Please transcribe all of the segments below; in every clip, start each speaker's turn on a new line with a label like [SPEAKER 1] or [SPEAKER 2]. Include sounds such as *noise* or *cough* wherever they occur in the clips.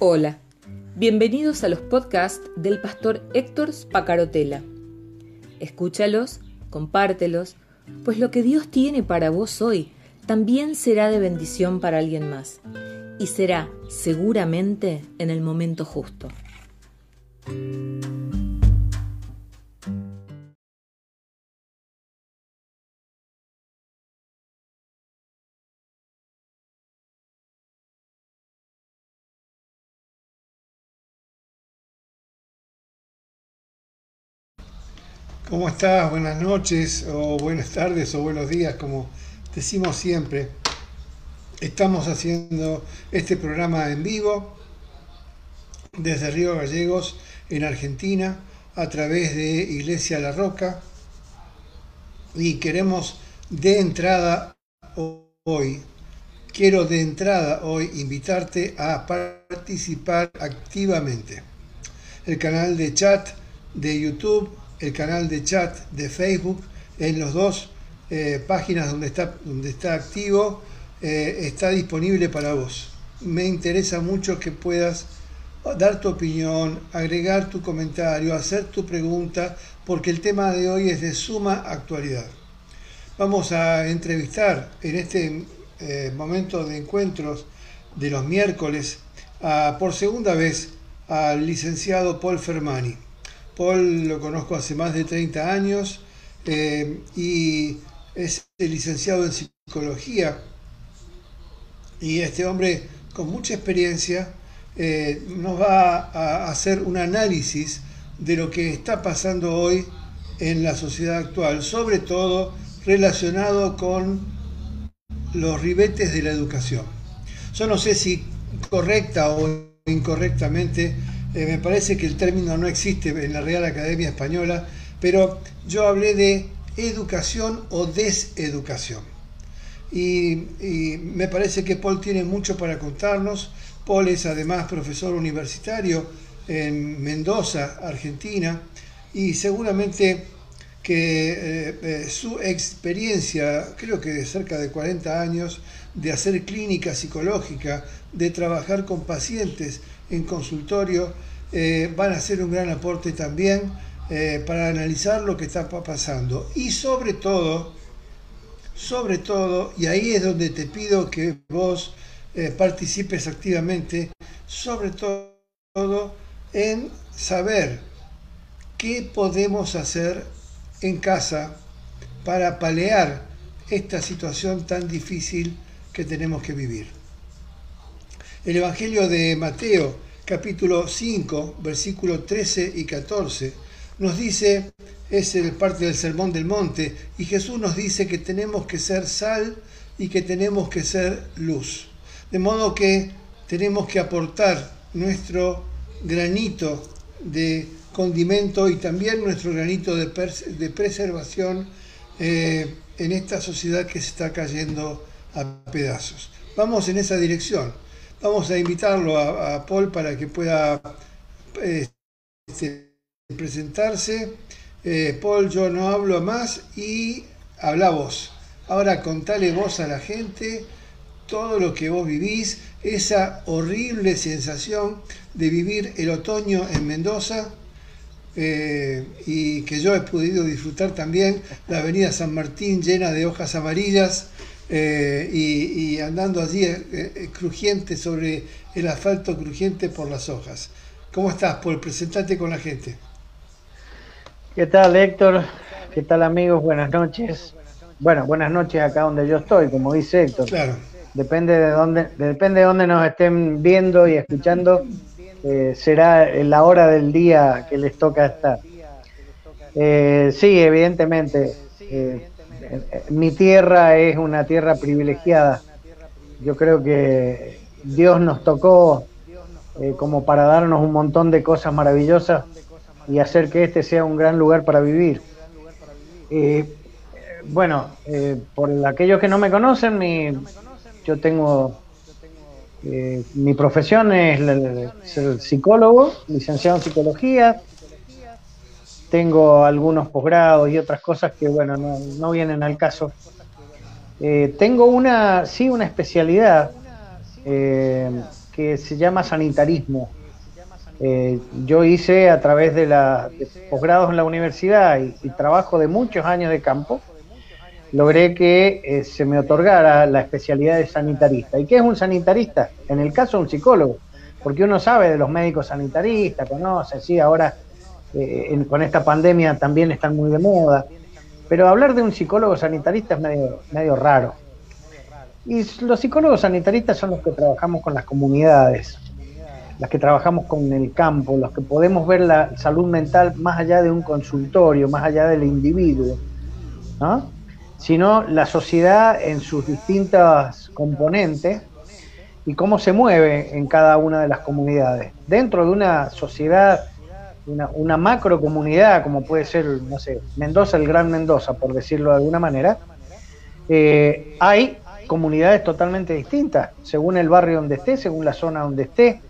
[SPEAKER 1] Hola, bienvenidos a los podcasts del pastor Héctor Spacarotela. Escúchalos, compártelos, pues lo que Dios tiene para vos hoy también será de bendición para alguien más y será seguramente en el momento justo.
[SPEAKER 2] ¿Cómo estás? Buenas noches o buenas tardes o buenos días, como decimos siempre. Estamos haciendo este programa en vivo desde Río Gallegos, en Argentina, a través de Iglesia La Roca. Y queremos de entrada hoy, quiero de entrada hoy invitarte a participar activamente. El canal de chat de YouTube el canal de chat de Facebook, en las dos eh, páginas donde está, donde está activo, eh, está disponible para vos. Me interesa mucho que puedas dar tu opinión, agregar tu comentario, hacer tu pregunta, porque el tema de hoy es de suma actualidad. Vamos a entrevistar en este eh, momento de encuentros de los miércoles por segunda vez al licenciado Paul Fermani. Paul lo conozco hace más de 30 años eh, y es licenciado en psicología. Y este hombre con mucha experiencia eh, nos va a hacer un análisis de lo que está pasando hoy en la sociedad actual, sobre todo relacionado con los ribetes de la educación. Yo no sé si correcta o incorrectamente eh, me parece que el término no existe en la Real Academia Española, pero yo hablé de educación o deseducación. Y, me parece que Paul tiene mucho para contarnos. Paul es además profesor universitario en Mendoza, Argentina, y seguramente que eh, eh, su experiencia, creo que de cerca de 40 años, de hacer clínica psicológica, de trabajar con pacientes en consultorio eh, van a ser un gran aporte también eh, para analizar lo que está pasando. Y sobre todo, sobre todo, y ahí es donde te pido que vos eh, participes activamente, sobre todo en saber qué podemos hacer en casa para palear esta situación tan difícil que tenemos que vivir. El Evangelio de Mateo, capítulo 5, versículos 13 y 14, nos dice, es el parte del Sermón del Monte, y Jesús nos dice que tenemos que ser sal y que tenemos que ser luz. De modo que tenemos que aportar nuestro granito de condimento y también nuestro granito de, preservación eh, en esta sociedad que se está cayendo a pedazos. Vamos en esa dirección. Vamos a invitarlo a, Paul para que pueda este, presentarse. Eh, Paul, yo no hablo más y habla vos. Ahora contale vos a la gente todo lo que vos vivís, esa horrible sensación de vivir el otoño en Mendoza eh, y que yo he podido disfrutar también la avenida San Martín llena de hojas amarillas eh, y, andando allí eh, eh, crujiente sobre el asfalto crujiente por las hojas. ¿Cómo estás, Paul? Presentate con la gente.
[SPEAKER 3] ¿Qué tal, Héctor? ¿Qué tal, amigos? Buenas noches. Bueno, buenas noches acá donde yo estoy, como dice Héctor. Claro. Depende de dónde, depende de dónde nos estén viendo y escuchando, será la hora del día que les toca estar. sí, evidentemente mi tierra es una tierra privilegiada. Yo creo que Dios nos tocó eh, como para darnos un montón de cosas maravillosas y hacer que este sea un gran lugar para vivir. Eh, bueno, eh, por aquellos que no me conocen, mi, yo tengo mi profesión es psicólogo, licenciado en psicología, tengo algunos posgrados y otras cosas que, bueno, no, vienen al caso. Eh, tengo una, sí, una especialidad, eh, que se llama sanitarismo. Eh, yo hice a través de, la, posgrados en la universidad y, trabajo de muchos años de campo, logré que eh, se me otorgara la especialidad de sanitarista. ¿Y qué es un sanitarista? En el caso, un psicólogo, porque uno sabe de los médicos sanitaristas, conoce, sí, ahora eh, con esta pandemia también están muy de moda, pero hablar de un psicólogo sanitarista es medio, raro. Y los psicólogos sanitaristas son los que trabajamos con las comunidades, las que trabajamos con el campo, los que podemos ver la salud mental más allá de un consultorio, más allá del individuo, ¿no? sino la sociedad en sus distintas componentes y cómo se mueve en cada una de las comunidades. Dentro de una sociedad, una, una macro comunidad, como puede ser, no sé, Mendoza, el Gran Mendoza, por decirlo de alguna manera, eh, hay comunidades totalmente distintas, según el barrio donde esté, según la zona donde esté,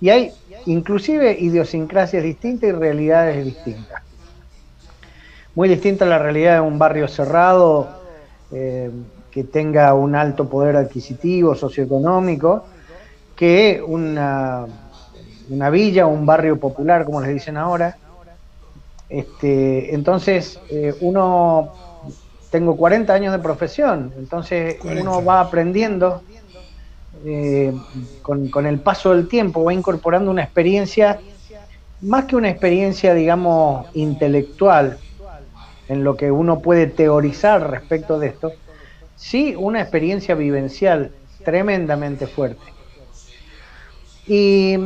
[SPEAKER 3] y hay inclusive idiosincrasias distintas y realidades distintas. Muy distinta la realidad de un barrio cerrado eh, que tenga un alto poder adquisitivo, socioeconómico, que una, una villa o un barrio popular, como les dicen ahora. Este, entonces, eh, uno, tengo 40 años de profesión, entonces uno va aprendiendo eh, con, el paso del tiempo, va incorporando una experiencia, más que una experiencia, digamos, intelectual, en lo que uno puede teorizar respecto de esto, sí una experiencia vivencial tremendamente fuerte. Y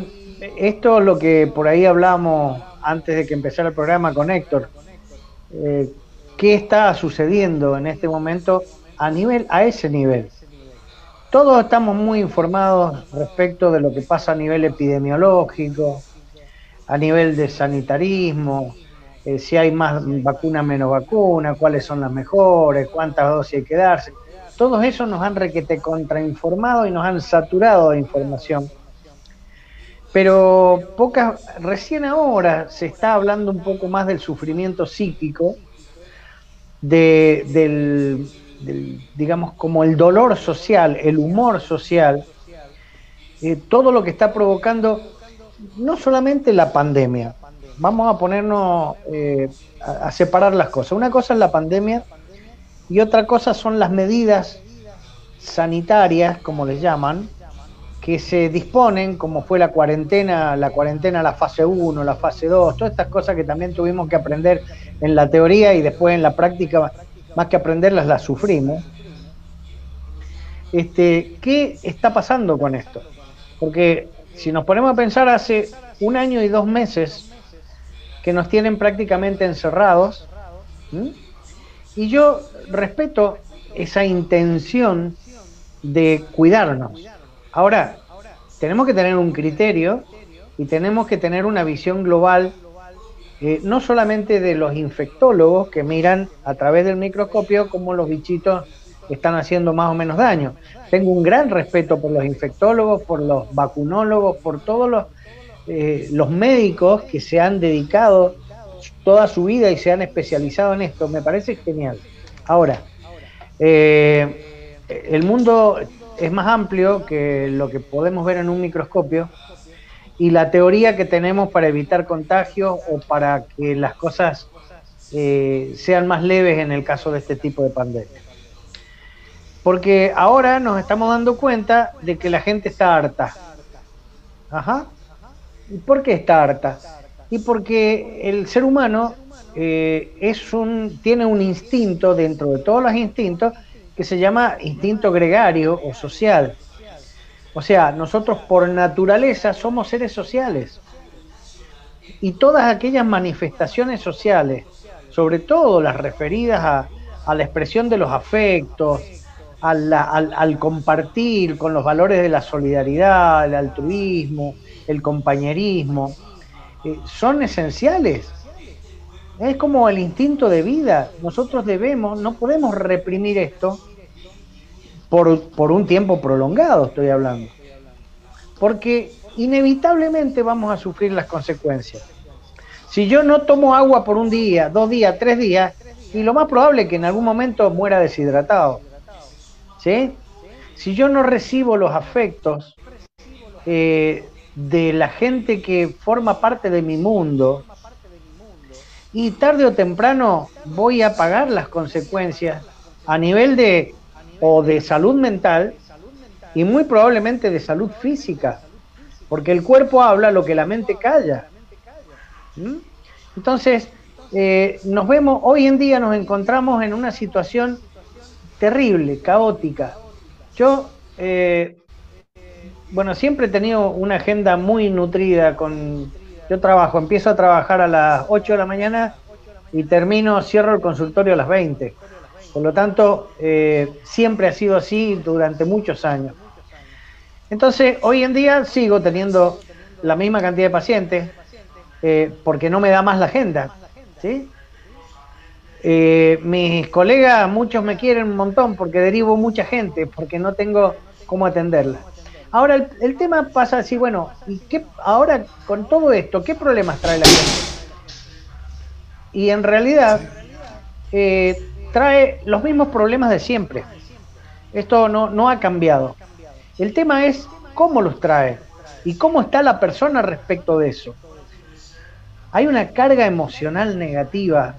[SPEAKER 3] esto es lo que por ahí hablamos antes de que empezara el programa con Héctor. Eh, ¿Qué está sucediendo en este momento a nivel, a ese nivel? Todos estamos muy informados respecto de lo que pasa a nivel epidemiológico, a nivel de sanitarismo, eh, si hay más vacuna, menos vacuna, cuáles son las mejores, cuántas dosis hay que darse. Todo eso nos han requete contrainformado y nos han saturado de información. Pero pocas, recién ahora se está hablando un poco más del sufrimiento psíquico, de, del, digamos, como el dolor social, el humor social, eh, todo lo que está provocando no solamente la pandemia, vamos a ponernos eh, a, separar las cosas. Una cosa es la pandemia y otra cosa son las medidas sanitarias, como les llaman, que se disponen, como fue la cuarentena, la cuarentena, la fase 1, la fase 2, todas estas cosas que también tuvimos que aprender en la teoría y después en la práctica más que aprenderlas, las sufrimos. Este, ¿Qué está pasando con esto? Porque si nos ponemos a pensar hace un año y dos meses que nos tienen prácticamente encerrados, y yo respeto esa intención de cuidarnos. Ahora, tenemos que tener un criterio y tenemos que tener una visión global eh, no solamente de los infectólogos que miran a través del microscopio cómo los bichitos están haciendo más o menos daño. Tengo un gran respeto por los infectólogos, por los vacunólogos, por todos los, eh, los médicos que se han dedicado toda su vida y se han especializado en esto. Me parece genial. Ahora, eh, el mundo es más amplio que lo que podemos ver en un microscopio y la teoría que tenemos para evitar contagios o para que las cosas eh, sean más leves en el caso de este tipo de pandemia. Porque ahora nos estamos dando cuenta de que la gente está harta. Ajá. ¿Y por qué está harta? Y porque el ser humano eh, es un, tiene un instinto dentro de todos los instintos que se llama instinto gregario o social. O sea, nosotros por naturaleza somos seres sociales. Y todas aquellas manifestaciones sociales, sobre todo las referidas a, la expresión de los afectos, al, compartir con los valores de la solidaridad, el altruismo, el compañerismo, eh, son esenciales. Es como el instinto de vida. Nosotros debemos, no podemos reprimir esto por, un tiempo prolongado, estoy hablando. Porque inevitablemente vamos a sufrir las consecuencias. Si yo no tomo agua por un día, dos días, tres días, y lo más probable es que en algún momento muera deshidratado. ¿Sí? Si yo no recibo los afectos eh, de la gente que forma parte de mi mundo y tarde o temprano voy a pagar las consecuencias a nivel de o de salud mental y muy probablemente de salud física, porque el cuerpo habla lo que la mente calla. ¿Mm? Entonces, eh, nos vemos, hoy en día nos encontramos en una situación terrible, caótica. Yo, eh, bueno, siempre he tenido una agenda muy nutrida con... Yo trabajo, empiezo a trabajar a las 8 de la mañana y termino, cierro el consultorio a las 20. Por lo tanto, eh, siempre ha sido así durante muchos años. Entonces, hoy en día sigo teniendo la misma cantidad de pacientes eh, porque no me da más la agenda. Eh, mis colegas, muchos me quieren un montón porque derivo mucha gente, porque no tengo cómo atenderla. Ahora, el, tema pasa así, bueno, ¿y ahora con todo esto, ¿qué problemas trae la gente? Y en realidad eh, trae los mismos problemas de siempre. Esto no, no ha cambiado. El tema es cómo los trae y cómo está la persona respecto de eso. Hay una carga emocional negativa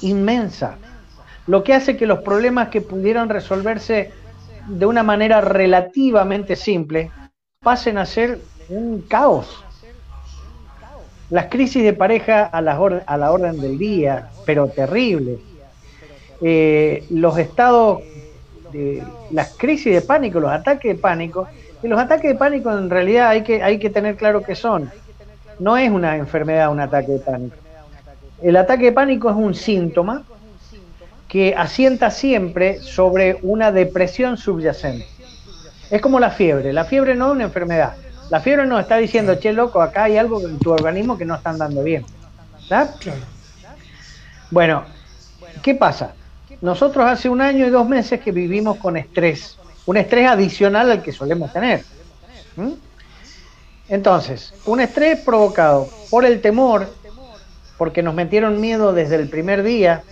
[SPEAKER 3] inmensa, lo que hace que los problemas que pudieran resolverse de una manera relativamente simple pasen a ser un caos. Las crisis de pareja a la, a la orden del día, pero terrible. Eh, los estados, de, las crisis de pánico, los ataques de pánico, y los ataques de pánico en realidad hay que, hay que tener claro qué son. No es una enfermedad un ataque de pánico. El ataque de pánico es un síntoma que asienta siempre sobre una depresión subyacente. Es como la fiebre. La fiebre no es una enfermedad. La fiebre nos está diciendo, che, loco, acá hay algo en tu organismo que no está andando bien. Bueno, ¿qué pasa? Nosotros hace un año y dos meses que vivimos con estrés. Un estrés adicional al que solemos tener. Entonces, un estrés provocado por el temor, porque nos metieron miedo desde el primer día.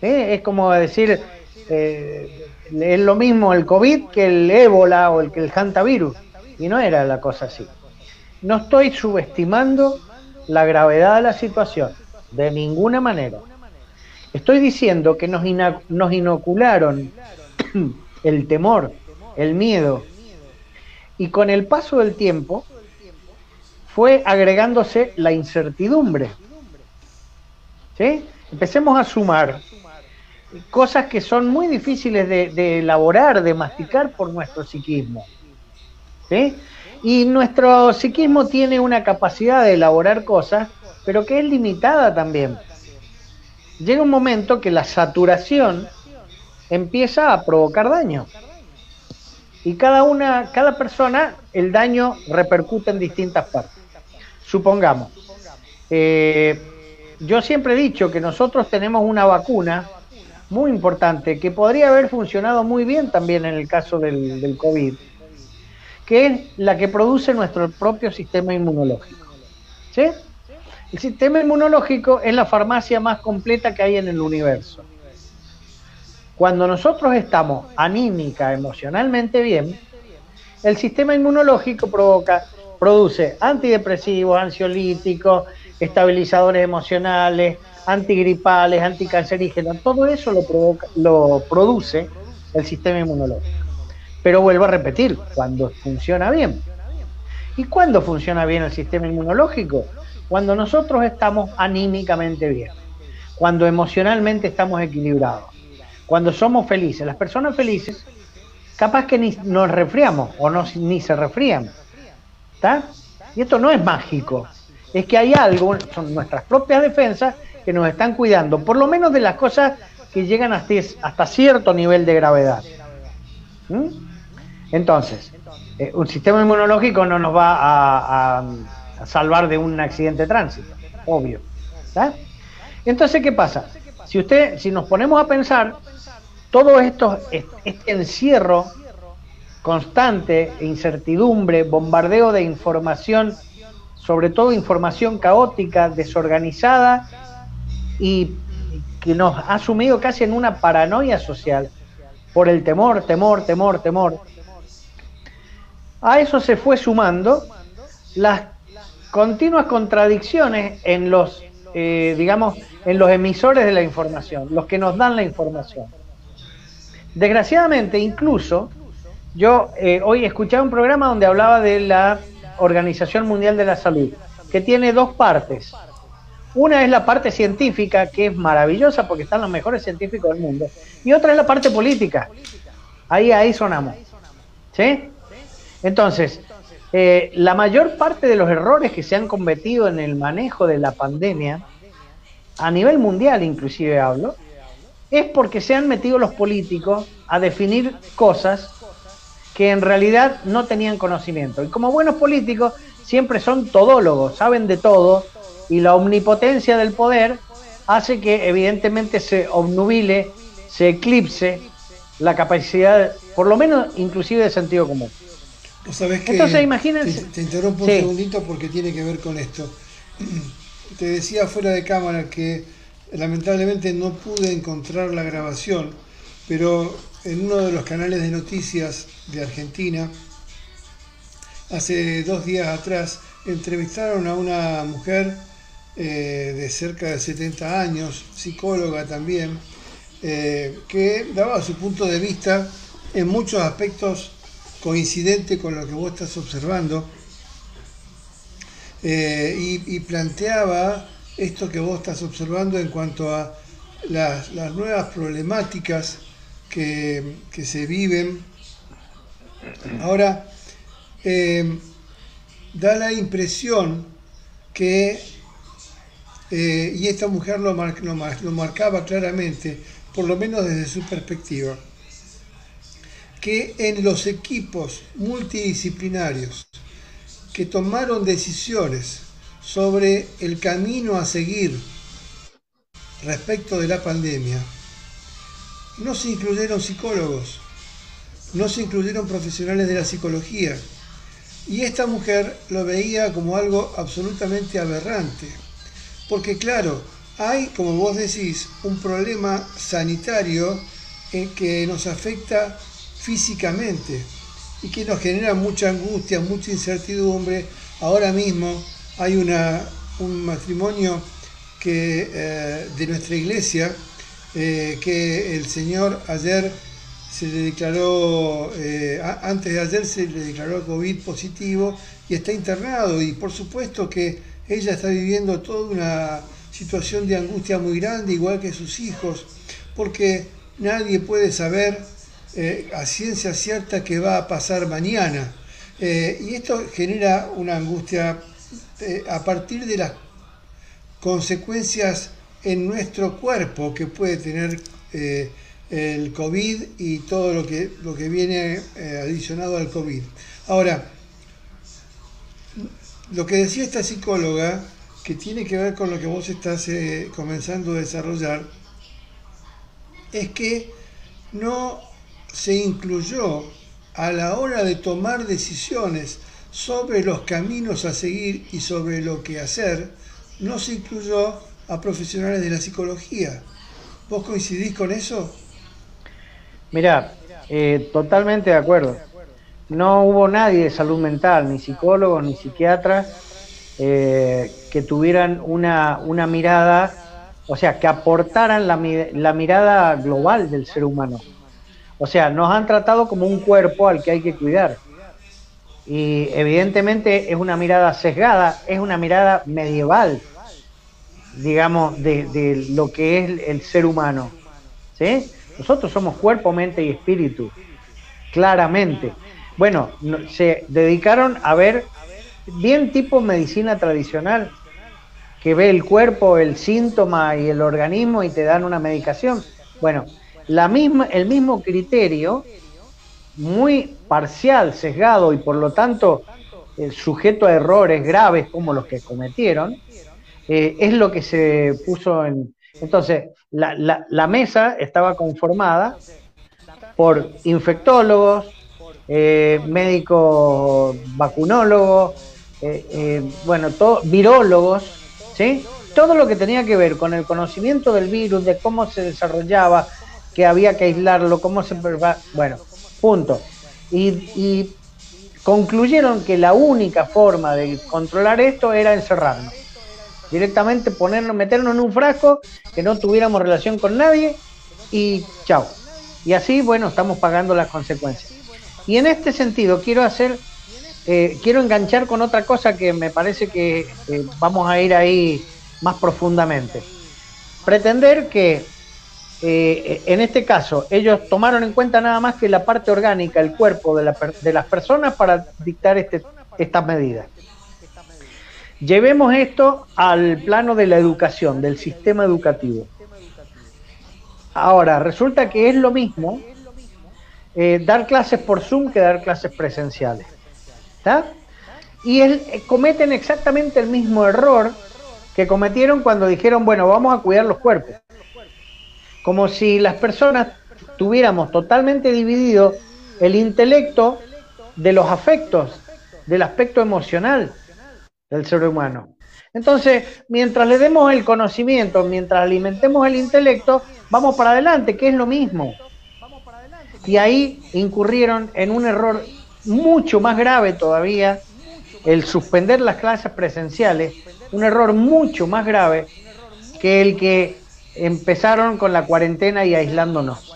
[SPEAKER 3] Es como decir, eh, es lo mismo el COVID que el ébola o el que el hantavirus. Y no era la cosa así. No estoy subestimando la gravedad de la situación, de ninguna manera. Estoy diciendo que nos, nos inocularon *clears throat* el temor, el miedo, y con el paso del tiempo fue agregándose la incertidumbre. ¿Sí? Empecemos a sumar cosas que son muy difíciles de, elaborar, de masticar por nuestro psiquismo. ¿Sí? Y nuestro psiquismo tiene una capacidad de elaborar cosas, pero que es limitada también. Llega un momento que la saturación empieza a provocar daño. Y cada una, cada persona, el daño repercute en distintas partes. Supongamos, eh, yo siempre he dicho que nosotros tenemos una vacuna muy importante que podría haber funcionado muy bien también en el caso del, COVID, que es la que produce nuestro propio sistema inmunológico. ¿Sí? El sistema inmunológico es la farmacia más completa que hay en el universo. Cuando nosotros estamos anímica, emocionalmente bien, el sistema inmunológico provoca produce antidepresivos, ansiolíticos, estabilizadores emocionales, antigripales, anticancerígenos, todo eso lo, provoca, lo produce el sistema inmunológico. Pero vuelvo a repetir, cuando funciona bien. ¿Y cuándo funciona bien el sistema inmunológico? Cuando nosotros estamos anímicamente bien, cuando emocionalmente estamos equilibrados, cuando somos felices. Las personas felices, capaz que ni nos resfriamos o no, ni se resfrían y esto no es mágico, es que hay algo, son nuestras propias defensas que nos están cuidando, por lo menos de las cosas que llegan hasta, hasta cierto nivel de gravedad. ¿Mm? Entonces, eh, un sistema inmunológico no nos va a, salvar de un accidente de tránsito, obvio. Entonces, ¿qué pasa? Si usted, si nos ponemos a pensar, todo esto, este encierro constante, incertidumbre, bombardeo de información, sobre todo información caótica, desorganizada y que nos ha sumido casi en una paranoia social por el temor, temor, temor, temor. A eso se fue sumando las continuas contradicciones en los, eh, digamos, en los emisores de la información, los que nos dan la información. Desgraciadamente, incluso, yo eh, hoy escuché un programa donde hablaba de la Organización Mundial de la Salud, que tiene dos partes. Una es la parte científica, que es maravillosa porque están los mejores científicos del mundo, y otra es la parte política. Ahí, ahí sonamos. ¿Sí? Entonces, eh, la mayor parte de los errores que se han cometido en el manejo de la pandemia, a nivel mundial inclusive hablo, es porque se han metido los políticos a definir cosas que en realidad no tenían conocimiento. Y como buenos políticos siempre son todólogos, saben de todo, y la omnipotencia del poder hace que evidentemente se obnubile, se eclipse la capacidad, por lo menos inclusive de sentido común.
[SPEAKER 2] Entonces imagínense... Te, interrumpo un segundito porque tiene que ver con esto. *clears throat* Te decía fuera de cámara que lamentablemente no pude encontrar la grabación, pero en uno de los canales de noticias de Argentina, hace dos días atrás, entrevistaron a una mujer eh, de cerca de 70 años, psicóloga también, eh, que daba su punto de vista en muchos aspectos coincidente con lo que vos estás observando eh, y, planteaba esto que vos estás observando en cuanto a las, nuevas problemáticas que, se viven. Ahora, da la impresión que, eh, y esta mujer lo, lo marcaba claramente, por lo menos desde su perspectiva, que en los equipos multidisciplinarios que tomaron decisiones sobre el camino a seguir respecto de la pandemia, no se incluyeron psicólogos, no se incluyeron profesionales de la psicología. Y esta mujer lo veía como algo absolutamente aberrante. Porque claro, hay, como vos decís, un problema sanitario en que nos afecta físicamente y que nos genera mucha angustia, mucha incertidumbre. Ahora mismo hay una, un matrimonio que, eh, de nuestra iglesia eh, que el Señor ayer se le declaró, eh, antes de ayer se le declaró COVID positivo y está internado y por supuesto que ella está viviendo toda una situación de angustia muy grande, igual que sus hijos, porque nadie puede saber eh, a ciencia cierta que va a pasar mañana. Eh, y esto genera una angustia eh, a partir de las consecuencias en nuestro cuerpo que puede tener el COVID y todo lo que, lo que viene adicionado al COVID. Ahora, lo que decía esta psicóloga, que tiene que ver con lo que vos estás comenzando a desarrollar, es que no se incluyó a la hora de tomar decisiones sobre los caminos a seguir y sobre lo que hacer, no se incluyó a profesionales de la psicología. ¿Vos coincidís con eso?
[SPEAKER 3] Mirá, eh, totalmente de acuerdo. No hubo nadie de salud mental, ni psicólogos, ni psiquiatras, eh, que tuvieran una, una, mirada, o sea, que aportaran la, la mirada global del ser humano o sea, nos han tratado como un cuerpo al que hay que cuidar. Y evidentemente es una mirada sesgada, es una mirada medieval, digamos, de, lo que es el ser humano. ¿Sí? Nosotros somos cuerpo, mente y espíritu, claramente. Bueno, se dedicaron a ver bien tipo medicina tradicional, que ve el cuerpo, el síntoma y el organismo y te dan una medicación. Bueno, la misma, el mismo criterio, muy parcial, sesgado y por lo tanto eh, sujeto a errores graves como los que cometieron, eh, es lo que se puso en... Entonces, la, mesa estaba conformada por infectólogos, eh, médicos vacunólogos, bueno, todo, virólogos, ¿sí? Todo lo que tenía que ver con el conocimiento del virus, de cómo se desarrollaba, que había que aislarlo, cómo se... Bueno, punto. Y, concluyeron que la única forma de controlar esto era encerrarnos. Directamente ponernos, meternos en un frasco, que no tuviéramos relación con nadie y chao. Y así, bueno, estamos pagando las consecuencias. Y en este sentido quiero hacer, eh, quiero enganchar con otra cosa que me parece que eh, vamos a ir ahí más profundamente. Pretender que eh, en este caso ellos tomaron en cuenta nada más que la parte orgánica, el cuerpo de, de las personas para dictar este, estas medidas. Llevemos esto al plano de la educación, del sistema educativo. Ahora, resulta que es lo mismo eh, dar clases por Zoom que dar clases presenciales. Y eh, cometen exactamente el mismo error que cometieron cuando dijeron, bueno, vamos a cuidar los cuerpos. Como si las personas tuviéramos totalmente dividido el intelecto de los afectos, del aspecto emocional del ser humano. Entonces, mientras le demos el conocimiento, mientras alimentemos el intelecto, vamos para adelante, que es lo mismo. Y ahí incurrieron en un error mucho más grave todavía, el suspender las clases presenciales, un error mucho más grave que el que empezaron con la cuarentena y aislándonos.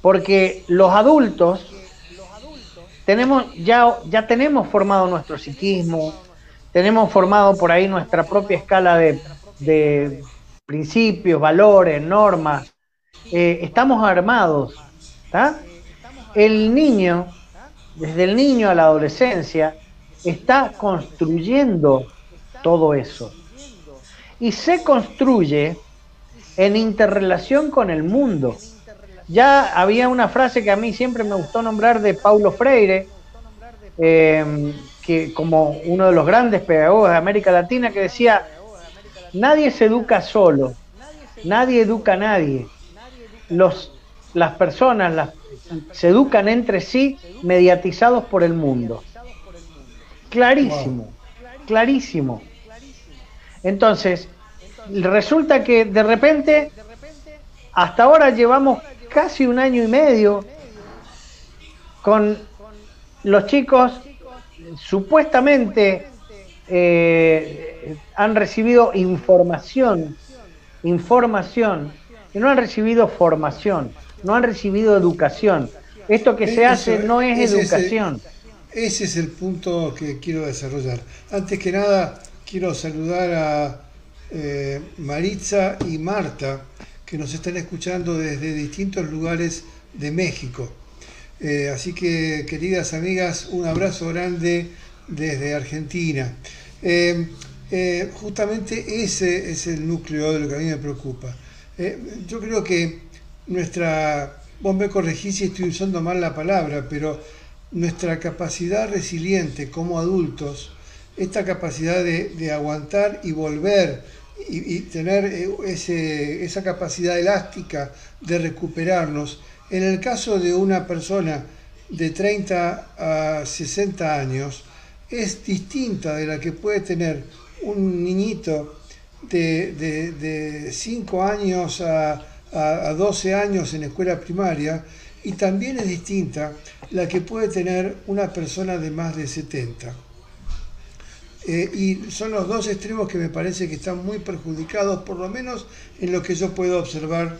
[SPEAKER 3] Porque los adultos tenemos ya, ya tenemos formado nuestro psiquismo, tenemos formado por ahí nuestra propia escala de, principios, valores, normas. Eh, estamos armados. El niño, desde el niño a la adolescencia, está construyendo todo eso. Y se construye en interrelación con el mundo. Ya había una frase que a mí siempre me gustó nombrar de Paulo Freire, eh, que como uno de los grandes pedagogos de América Latina que decía, nadie se educa solo, nadie educa a nadie. Los, las personas las, se educan entre sí mediatizados por el mundo. Clarísimo, clarísimo. Entonces, resulta que de repente, hasta ahora llevamos casi un año y medio con los chicos supuestamente eh, han recibido información, información, y no han recibido formación, no han recibido educación. Esto que se hace no es educación.
[SPEAKER 2] ese es el punto que quiero desarrollar. Antes que nada, quiero saludar a eh, Maritza y Marta, que nos están escuchando desde distintos lugares de México. Eh, así que, queridas amigas, un abrazo grande desde Argentina. Eh, eh, justamente ese es el núcleo de lo que a mí me preocupa. yo creo que nuestra, vos me corregís si estoy usando mal la palabra, pero nuestra capacidad resiliente como adultos, esta capacidad de, aguantar y volver y, tener esa capacidad elástica de recuperarnos, en el caso de una persona de 30 a 60 años, es distinta de la que puede tener un niñito de, 5 años a, 12 años en escuela primaria y también es distinta la que puede tener una persona de más de 70. Eh, y son los dos extremos que me parece que están muy perjudicados, por lo menos en lo que yo puedo observar.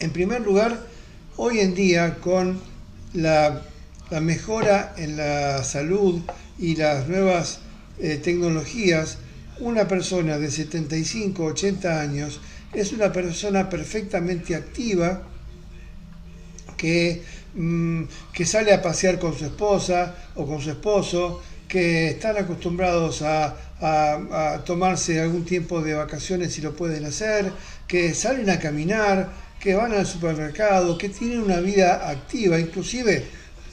[SPEAKER 2] En primer lugar, Hoy en día, con la, mejora en la salud y las nuevas eh, tecnologías, una persona de 75, 80 años es una persona perfectamente activa que, mm, que sale a pasear con su esposa o con su esposo, que están acostumbrados a, a, tomarse algún tiempo de vacaciones si lo pueden hacer, que salen a caminar, que van al supermercado, que tienen una vida activa, inclusive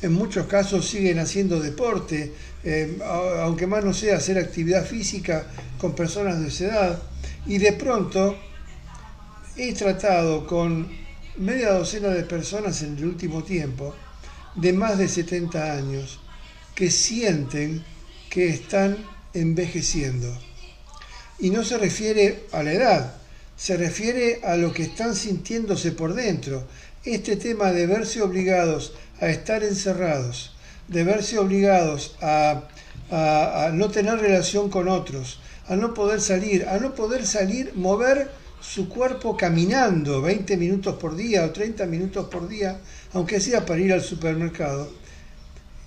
[SPEAKER 2] en muchos casos siguen haciendo deporte, eh, aunque más no sea hacer actividad física con personas de esa edad, y de pronto he tratado con media docena de personas en el último tiempo de más de 70 años que sienten que están envejeciendo. Y no se refiere a la edad, se refiere a lo que están sintiéndose por dentro. Este tema de verse obligados a estar encerrados, de verse obligados a, no tener relación con otros, a no poder salir, a no poder salir, mover su cuerpo caminando 20 minutos por día o 30 minutos por día, aunque sea para ir al supermercado,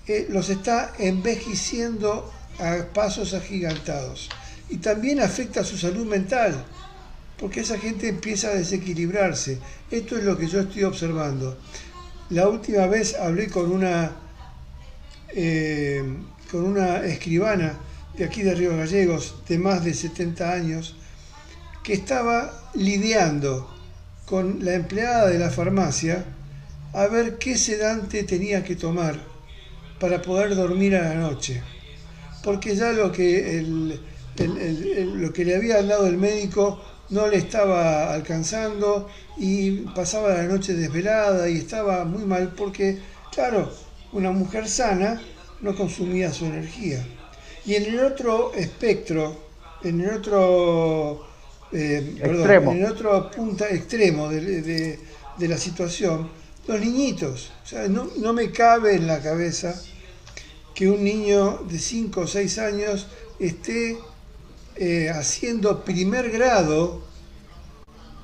[SPEAKER 2] eh, los está envejeciendo a pasos agigantados. Y también afecta a su salud mental, porque esa gente empieza a desequilibrarse. Esto es lo que yo estoy observando. La última vez hablé con una, eh, con una escribana de aquí de Río Gallegos, de más de 70 años, que estaba lidiando con la empleada de la farmacia a ver qué sedante tenía que tomar para poder dormir a la noche. Porque ya lo que, lo que le había dado el médico no le estaba alcanzando y pasaba la noche desvelada y estaba muy mal porque, claro, una mujer sana no consumía su energía. Y en el otro espectro, en el otro, eh, extremo. en el otro punta extremo de, la situación, los niñitos. O sea, no, no me cabe en la cabeza que un niño de 5 o 6 años esté eh, haciendo primer grado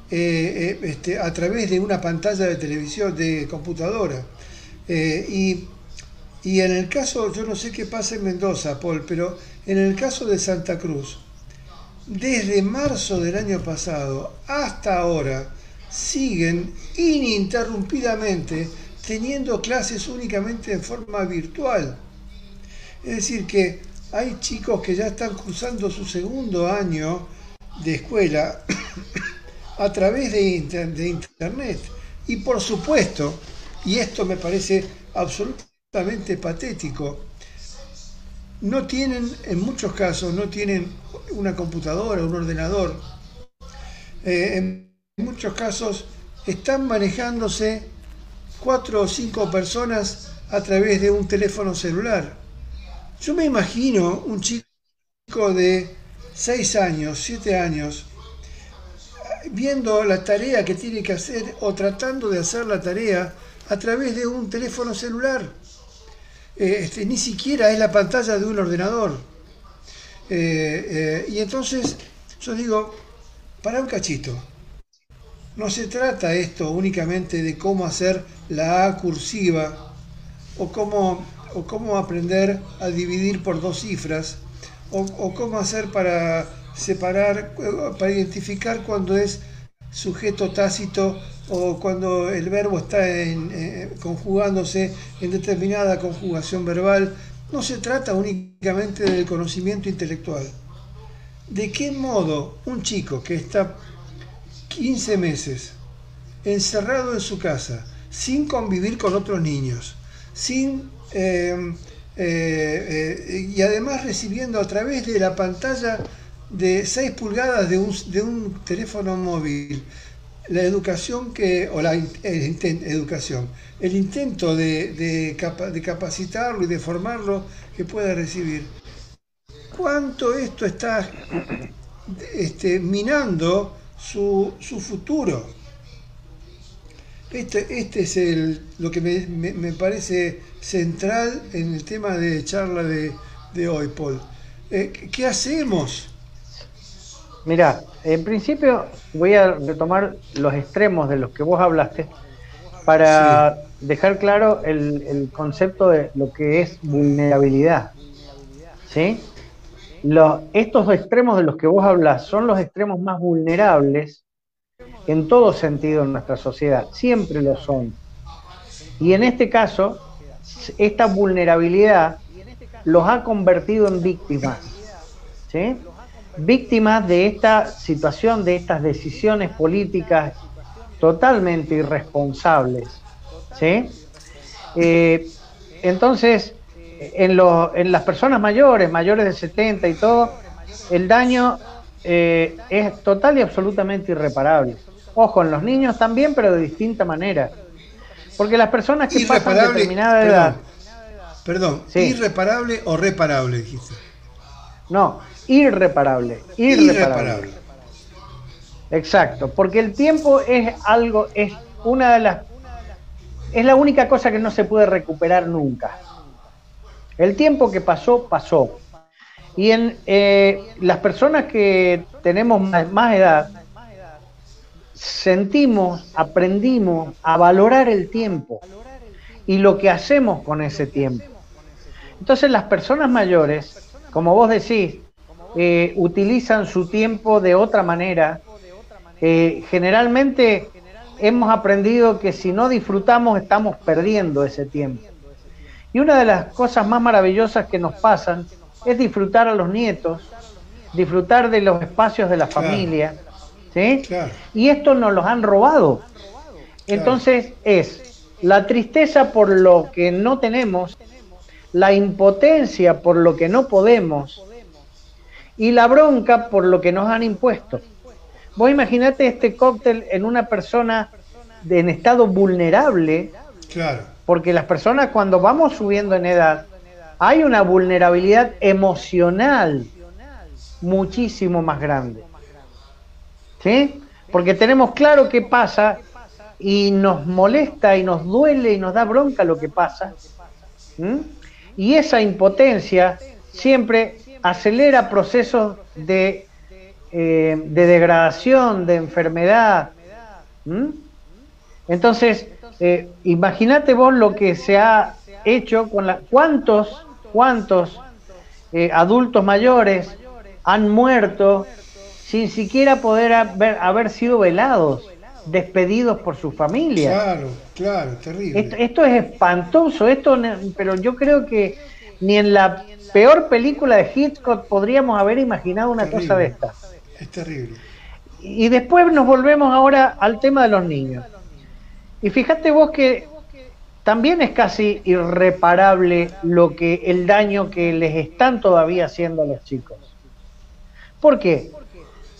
[SPEAKER 2] eh, eh, este, a través de una pantalla de televisión, de computadora. y, y, en el caso, yo no sé qué pasa en Mendoza, Paul, pero en el caso de Santa Cruz, desde marzo del año pasado hasta ahora, siguen ininterrumpidamente teniendo clases únicamente en forma virtual. Es decir, que hay chicos que ya están cursando su segundo año de escuela *coughs* a través de, Internet. Y por supuesto, y esto me parece absolutamente patético, no tienen, en muchos casos, no tienen una computadora, un ordenador. Eh, en muchos casos están manejándose cuatro o cinco personas a través de un teléfono celular. Yo me imagino un chico de 6 años, 7 años, viendo la tarea que tiene que hacer o tratando de hacer la tarea a través de un teléfono celular. Eh, este, ni siquiera es la pantalla de un ordenador. Eh, eh, y entonces yo digo, para un cachito, no se trata esto únicamente de cómo hacer la A cursiva o cómo o cómo aprender a dividir por dos cifras, o, cómo hacer para separar, para identificar cuando es sujeto tácito o cuando el verbo está eh, conjugándose en determinada conjugación verbal. No se trata únicamente del conocimiento intelectual. ¿De qué modo un chico que está 15 meses encerrado en su casa, sin convivir con otros niños, sin eh, eh, y además recibiendo a través de la pantalla de 6 pulgadas de un, teléfono móvil la educación que, o la educación, el intento de, de, capacitarlo y de formarlo que pueda recibir. ¿Cuánto esto está este, minando su, su futuro? Este, este es el, lo que me, parece central en el tema de charla de, hoy, Paul. Eh, ¿Qué hacemos?
[SPEAKER 3] Mira, en principio voy a retomar los extremos de los que vos hablaste para dejar claro el, concepto de lo que es vulnerabilidad. ¿Sí? estos extremos de los que vos hablas son los extremos más vulnerables en todo sentido en nuestra sociedad, siempre lo son. Y en este caso, esta vulnerabilidad los ha convertido en víctimas, ¿sí? Víctimas de esta situación, de estas decisiones políticas totalmente irresponsables. ¿sí? Eh, entonces, en, en, las personas mayores, mayores de 70 y todo, el daño eh, es total y absolutamente irreparable. Ojo, en los niños también, pero de distinta manera. Porque las personas que pasan determinada edad.
[SPEAKER 2] Perdón, ¿irreparable o reparable dijiste?
[SPEAKER 3] No, irreparable, irreparable. Exacto, porque el tiempo es algo, es una de las. Es la única cosa que no se puede recuperar nunca. El tiempo que pasó, pasó. Y en eh, las personas que tenemos más, edad, sentimos, aprendimos a valorar el tiempo y lo que hacemos con ese tiempo. Entonces las personas mayores, como vos decís, eh, utilizan su tiempo de otra manera. Eh, generalmente hemos aprendido que si no disfrutamos estamos perdiendo ese tiempo. Y una de las cosas más maravillosas que nos pasan es disfrutar a los nietos, disfrutar de los espacios de la familia, ¿sí? Y esto nos los han robado. Entonces es la tristeza por lo que no tenemos, la impotencia por lo que no podemos y la bronca por lo que nos han impuesto. Vos imaginate este cóctel en una persona de, en estado vulnerable, claro. porque las personas cuando vamos subiendo en edad, hay una vulnerabilidad emocional muchísimo más grande. ¿Sí? Porque tenemos claro qué pasa y nos molesta y nos duele y nos da bronca lo que pasa. Y esa impotencia siempre acelera procesos de, eh, de degradación, de enfermedad. Entonces, eh, imagínate vos lo que se ha hecho con la... ¿Cuántos, cuántos eh, adultos mayores han muerto sin siquiera poder haber, haber sido velados, despedidos por su familia?
[SPEAKER 2] Claro, claro, terrible.
[SPEAKER 3] Esto, esto es espantoso, esto, pero yo creo que ni en la peor película de Hitchcock podríamos haber imaginado una cosa de esta.
[SPEAKER 2] Es terrible.
[SPEAKER 3] Y después nos volvemos ahora al tema de los niños. Y fíjate vos que también es casi irreparable lo que el daño que les están todavía haciendo a los chicos. ¿Por qué?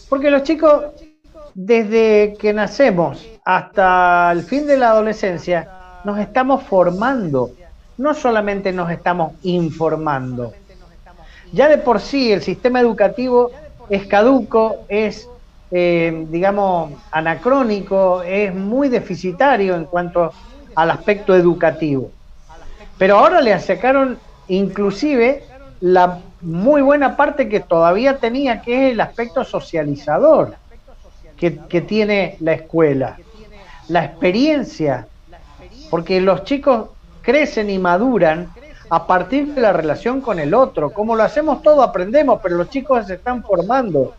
[SPEAKER 3] Porque los chicos desde que nacemos hasta el fin de la adolescencia nos estamos formando, no solamente nos estamos informando. Ya de por sí el sistema educativo es caduco, es, eh, digamos, anacrónico, es muy deficitario en cuanto al aspecto educativo. Pero ahora le sacaron inclusive la muy buena parte que todavía tenía, que es el aspecto socializador que, que tiene la escuela, la experiencia, porque los chicos crecen y maduran a partir de la relación con el otro. Como lo hacemos todo, aprendemos, pero los chicos se están formando.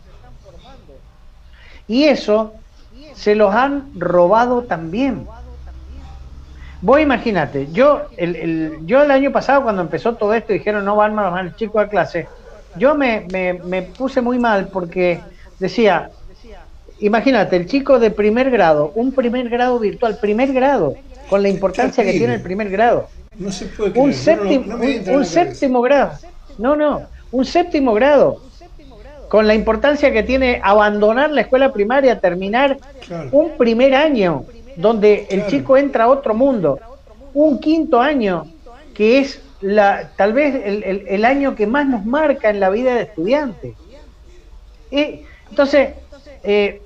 [SPEAKER 3] Y eso se los han robado también. Vos imagínate, yo el, yo el año pasado cuando empezó todo esto dijeron no van más el chico a clase, yo me, me, puse muy mal porque decía, imagínate, el chico de primer grado, un primer grado virtual, primer grado, con la importancia que tiene el primer grado.
[SPEAKER 2] No se puede
[SPEAKER 3] Un, séptimo, un, séptimo grado. No, no, un séptimo grado. Con la importancia que tiene abandonar la escuela primaria, terminar un primer año donde el chico entra a otro mundo. Un quinto año que es la, tal vez el, año que más nos marca en la vida de estudiante. Y, entonces, eh,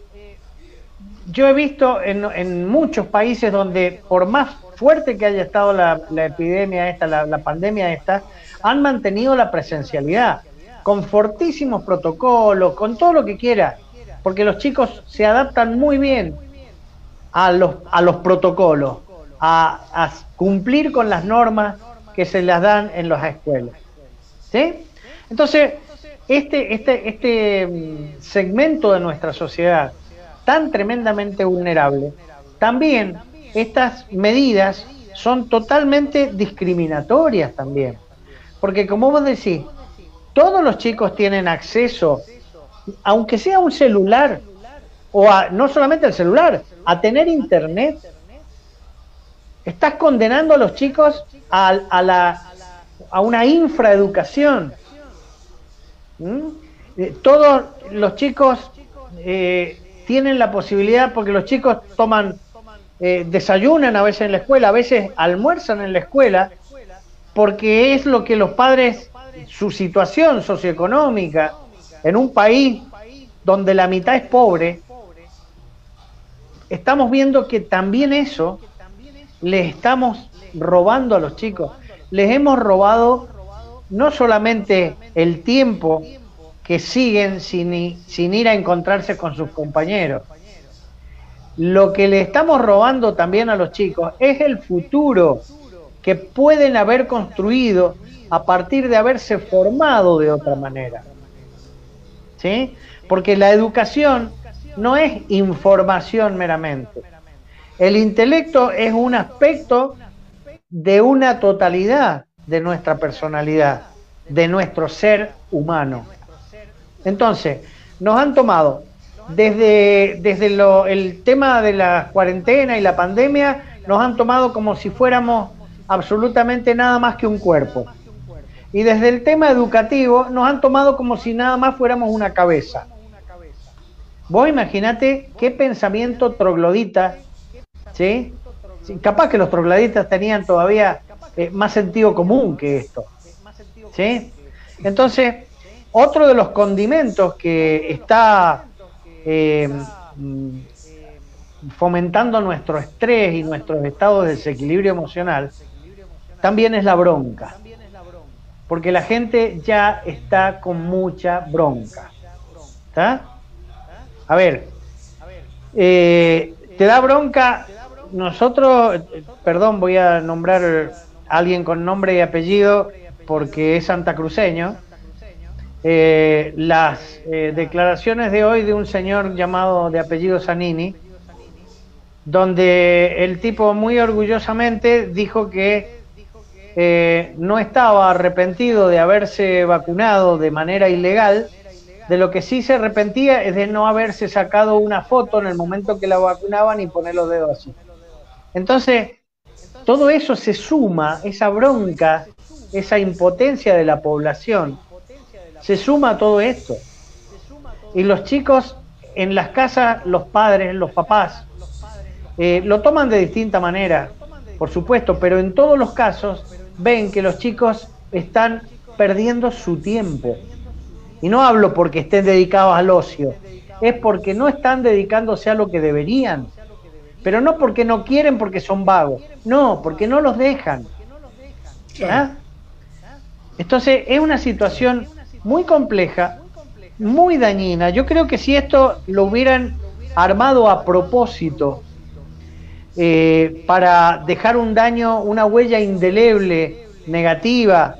[SPEAKER 3] yo he visto en, muchos países donde por más fuerte que haya estado la, epidemia esta, la, pandemia esta, han mantenido la presencialidad, con fortísimos protocolos, con todo lo que quiera, porque los chicos se adaptan muy bien a los, a los protocolos, a, a cumplir con las normas que se las dan en las escuelas. ¿Sí? Entonces, este, este, este mm, segmento de nuestra sociedad tan tremendamente vulnerable, también estas medidas son totalmente discriminatorias también. Porque como vos decís, todos los chicos tienen acceso, aunque sea un celular, o a, no solamente el celular, a tener internet. Estás condenando a los chicos a, a, la, a una infraeducación. ¿Mm? Eh, todos los chicos eh, tienen la posibilidad, porque los chicos toman, eh, desayunan a veces en la escuela, a veces almuerzan en la escuela, porque es lo que los padres, su situación socioeconómica, en un país donde la mitad es pobre, estamos viendo que también eso le estamos robando a los chicos. Les hemos robado no solamente el tiempo que siguen sin, ir a encontrarse con sus compañeros. Lo que le estamos robando también a los chicos es el futuro que pueden haber construido a partir de haberse formado de otra manera. ¿Sí? Porque la educación no es información meramente. El intelecto es un aspecto de una totalidad de nuestra personalidad, de nuestro ser humano. Entonces, nos han tomado desde, desde el tema de la cuarentena y la pandemia, nos han tomado como si fuéramos absolutamente nada más que un cuerpo. Y desde el tema educativo nos han tomado como si nada más fuéramos una cabeza. Vos imaginate qué pensamiento troglodita, ¿sí? Capaz que los trogloditas tenían todavía eh, más sentido común que esto. ¿Sí? Entonces, otro de los condimentos que está eh, fomentando nuestro estrés y nuestros estados de desequilibrio emocional también es la bronca. Porque la gente ya está con mucha bronca. ¿Está? A ver, eh, te da bronca. Nosotros, perdón, voy a nombrar a alguien con nombre y apellido porque es santacruceño eh, las eh, declaraciones de hoy de un señor llamado de apellido Zanini, donde el tipo muy orgullosamente dijo que eh, no estaba arrepentido de haberse vacunado de manera ilegal, de lo que sí se arrepentía es de no haberse sacado una foto en el momento que la vacunaban y poner los dedos así. Entonces, todo eso se suma, esa bronca, esa impotencia de la población, se suma todo esto. Y los chicos en las casas, los padres, los papás, eh, lo toman de distinta manera, por supuesto, pero en todos los casos ven que los chicos están perdiendo su tiempo. Y no hablo porque estén dedicados al ocio, es porque no están dedicándose a lo que deberían. Pero no porque no quieren, porque son vagos. No, porque no los dejan. ¿Ah? Entonces es una situación muy compleja, muy dañina. Yo creo que si esto lo hubieran armado a propósito eh, para dejar un daño, una huella indeleble, negativa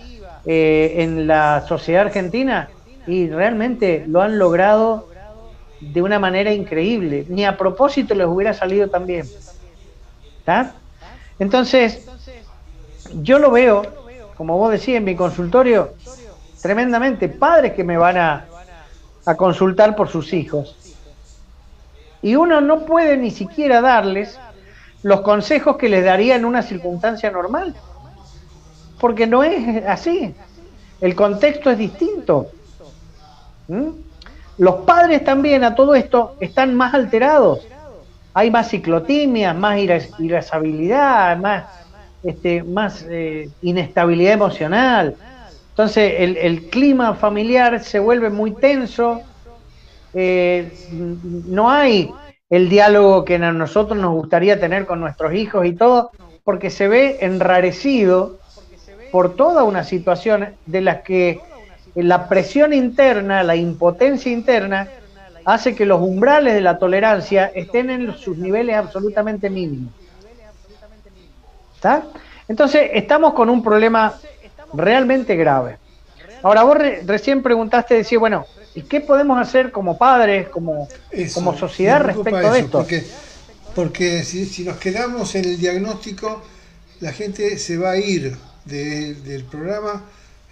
[SPEAKER 3] eh, en la sociedad argentina, y realmente lo han logrado de una manera increíble. Ni a propósito les hubiera salido tan bien. Entonces, yo lo veo, como vos decís, en mi consultorio, tremendamente padres que me van a, a consultar por sus hijos. Y uno no puede ni siquiera darles los consejos que les daría en una circunstancia normal. Porque no es así. El contexto es distinto. ¿Mm? Los padres también a todo esto están más alterados. Hay más ciclotimia, más irasabilidad, más, este, más eh, inestabilidad emocional. Entonces el, clima familiar se vuelve muy tenso, eh, no hay el diálogo que a nosotros nos gustaría tener con nuestros hijos y todo, porque se ve enrarecido por toda una situación de las que la presión interna, la impotencia interna, hace que los umbrales de la tolerancia estén en sus niveles absolutamente mínimos. ¿Está? Entonces, estamos con un problema realmente grave. Ahora, vos recién preguntaste, decir, bueno, ¿y qué podemos hacer como padres, como, como sociedad respecto de esto?
[SPEAKER 2] Porque, porque si, nos quedamos en el diagnóstico, la gente se va a ir del programa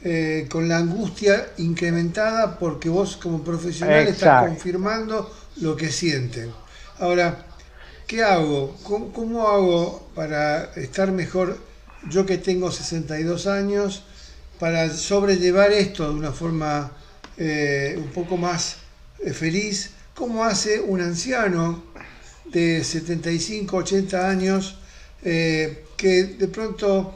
[SPEAKER 2] eh, con la angustia incrementada porque vos como profesional estás confirmando lo que sienten. Ahora, ¿qué hago? ¿Cómo hago para estar mejor? Yo que tengo 62 años, para sobrellevar esto de una forma eh, un poco más eh, feliz, como hace un anciano de 75, 80 años eh, que de pronto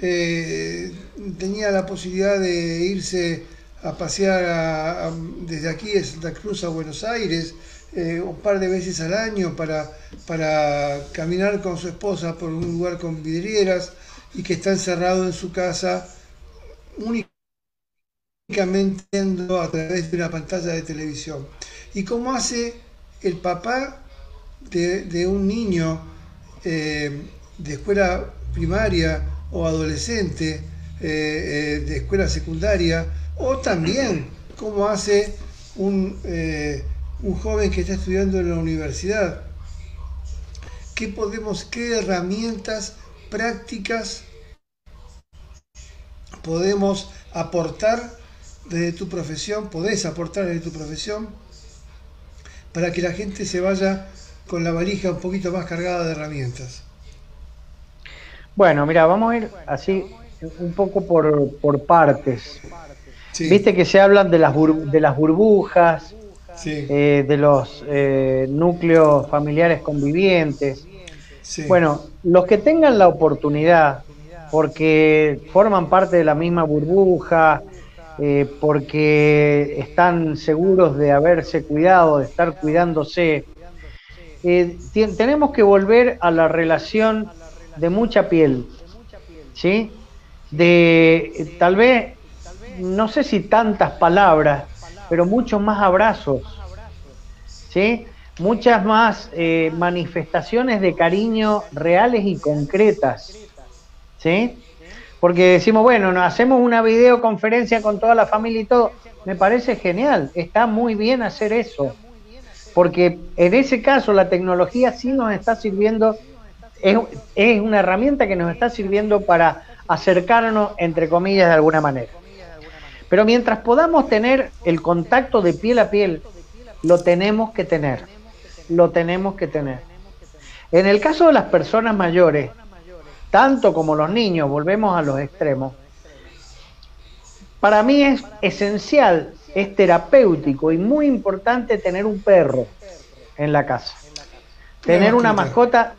[SPEAKER 2] tenía la posibilidad de irse a pasear desde aquí de Santa Cruz a Buenos Aires un par de veces al año para, para caminar con su esposa por un lugar con vidrieras y que está encerrado en su casa únicamente a través de una pantalla de televisión. Y cómo hace el papá de, un niño eh, de escuela primaria o adolescente, eh, eh, de escuela secundaria, o también cómo hace un, un joven que está estudiando en la universidad. ¿Qué podemos, qué herramientas prácticas podemos aportar desde tu profesión, podés aportar desde tu profesión para que la gente se vaya con la valija un poquito más cargada de herramientas?
[SPEAKER 3] Bueno, mira, vamos a ir así un poco por, partes. Viste que se hablan de las, de las burbujas, eh, de los eh, núcleos familiares convivientes. Bueno, los que tengan la oportunidad, porque forman parte de la misma burbuja, eh, porque están seguros de haberse cuidado, de estar cuidándose, eh, tenemos que volver a la relación de mucha piel, ¿sí? De tal vez, no sé si tantas palabras, pero muchos más abrazos, ¿sí? Muchas más eh, manifestaciones de cariño reales y concretas, ¿sí? Porque decimos, bueno, nos hacemos una videoconferencia con toda la familia y todo. Me parece genial, está muy bien hacer eso. Porque en ese caso la tecnología sí nos está sirviendo, es, es una herramienta que nos está sirviendo para acercarnos, entre comillas, de alguna manera. Pero mientras podamos tener el contacto de piel a piel, lo tenemos que tener lo tenemos que tener. En el caso de las personas mayores, tanto como los niños, volvemos a los extremos, para mí es esencial, es terapéutico y muy importante tener un perro en la casa. Tener una mascota,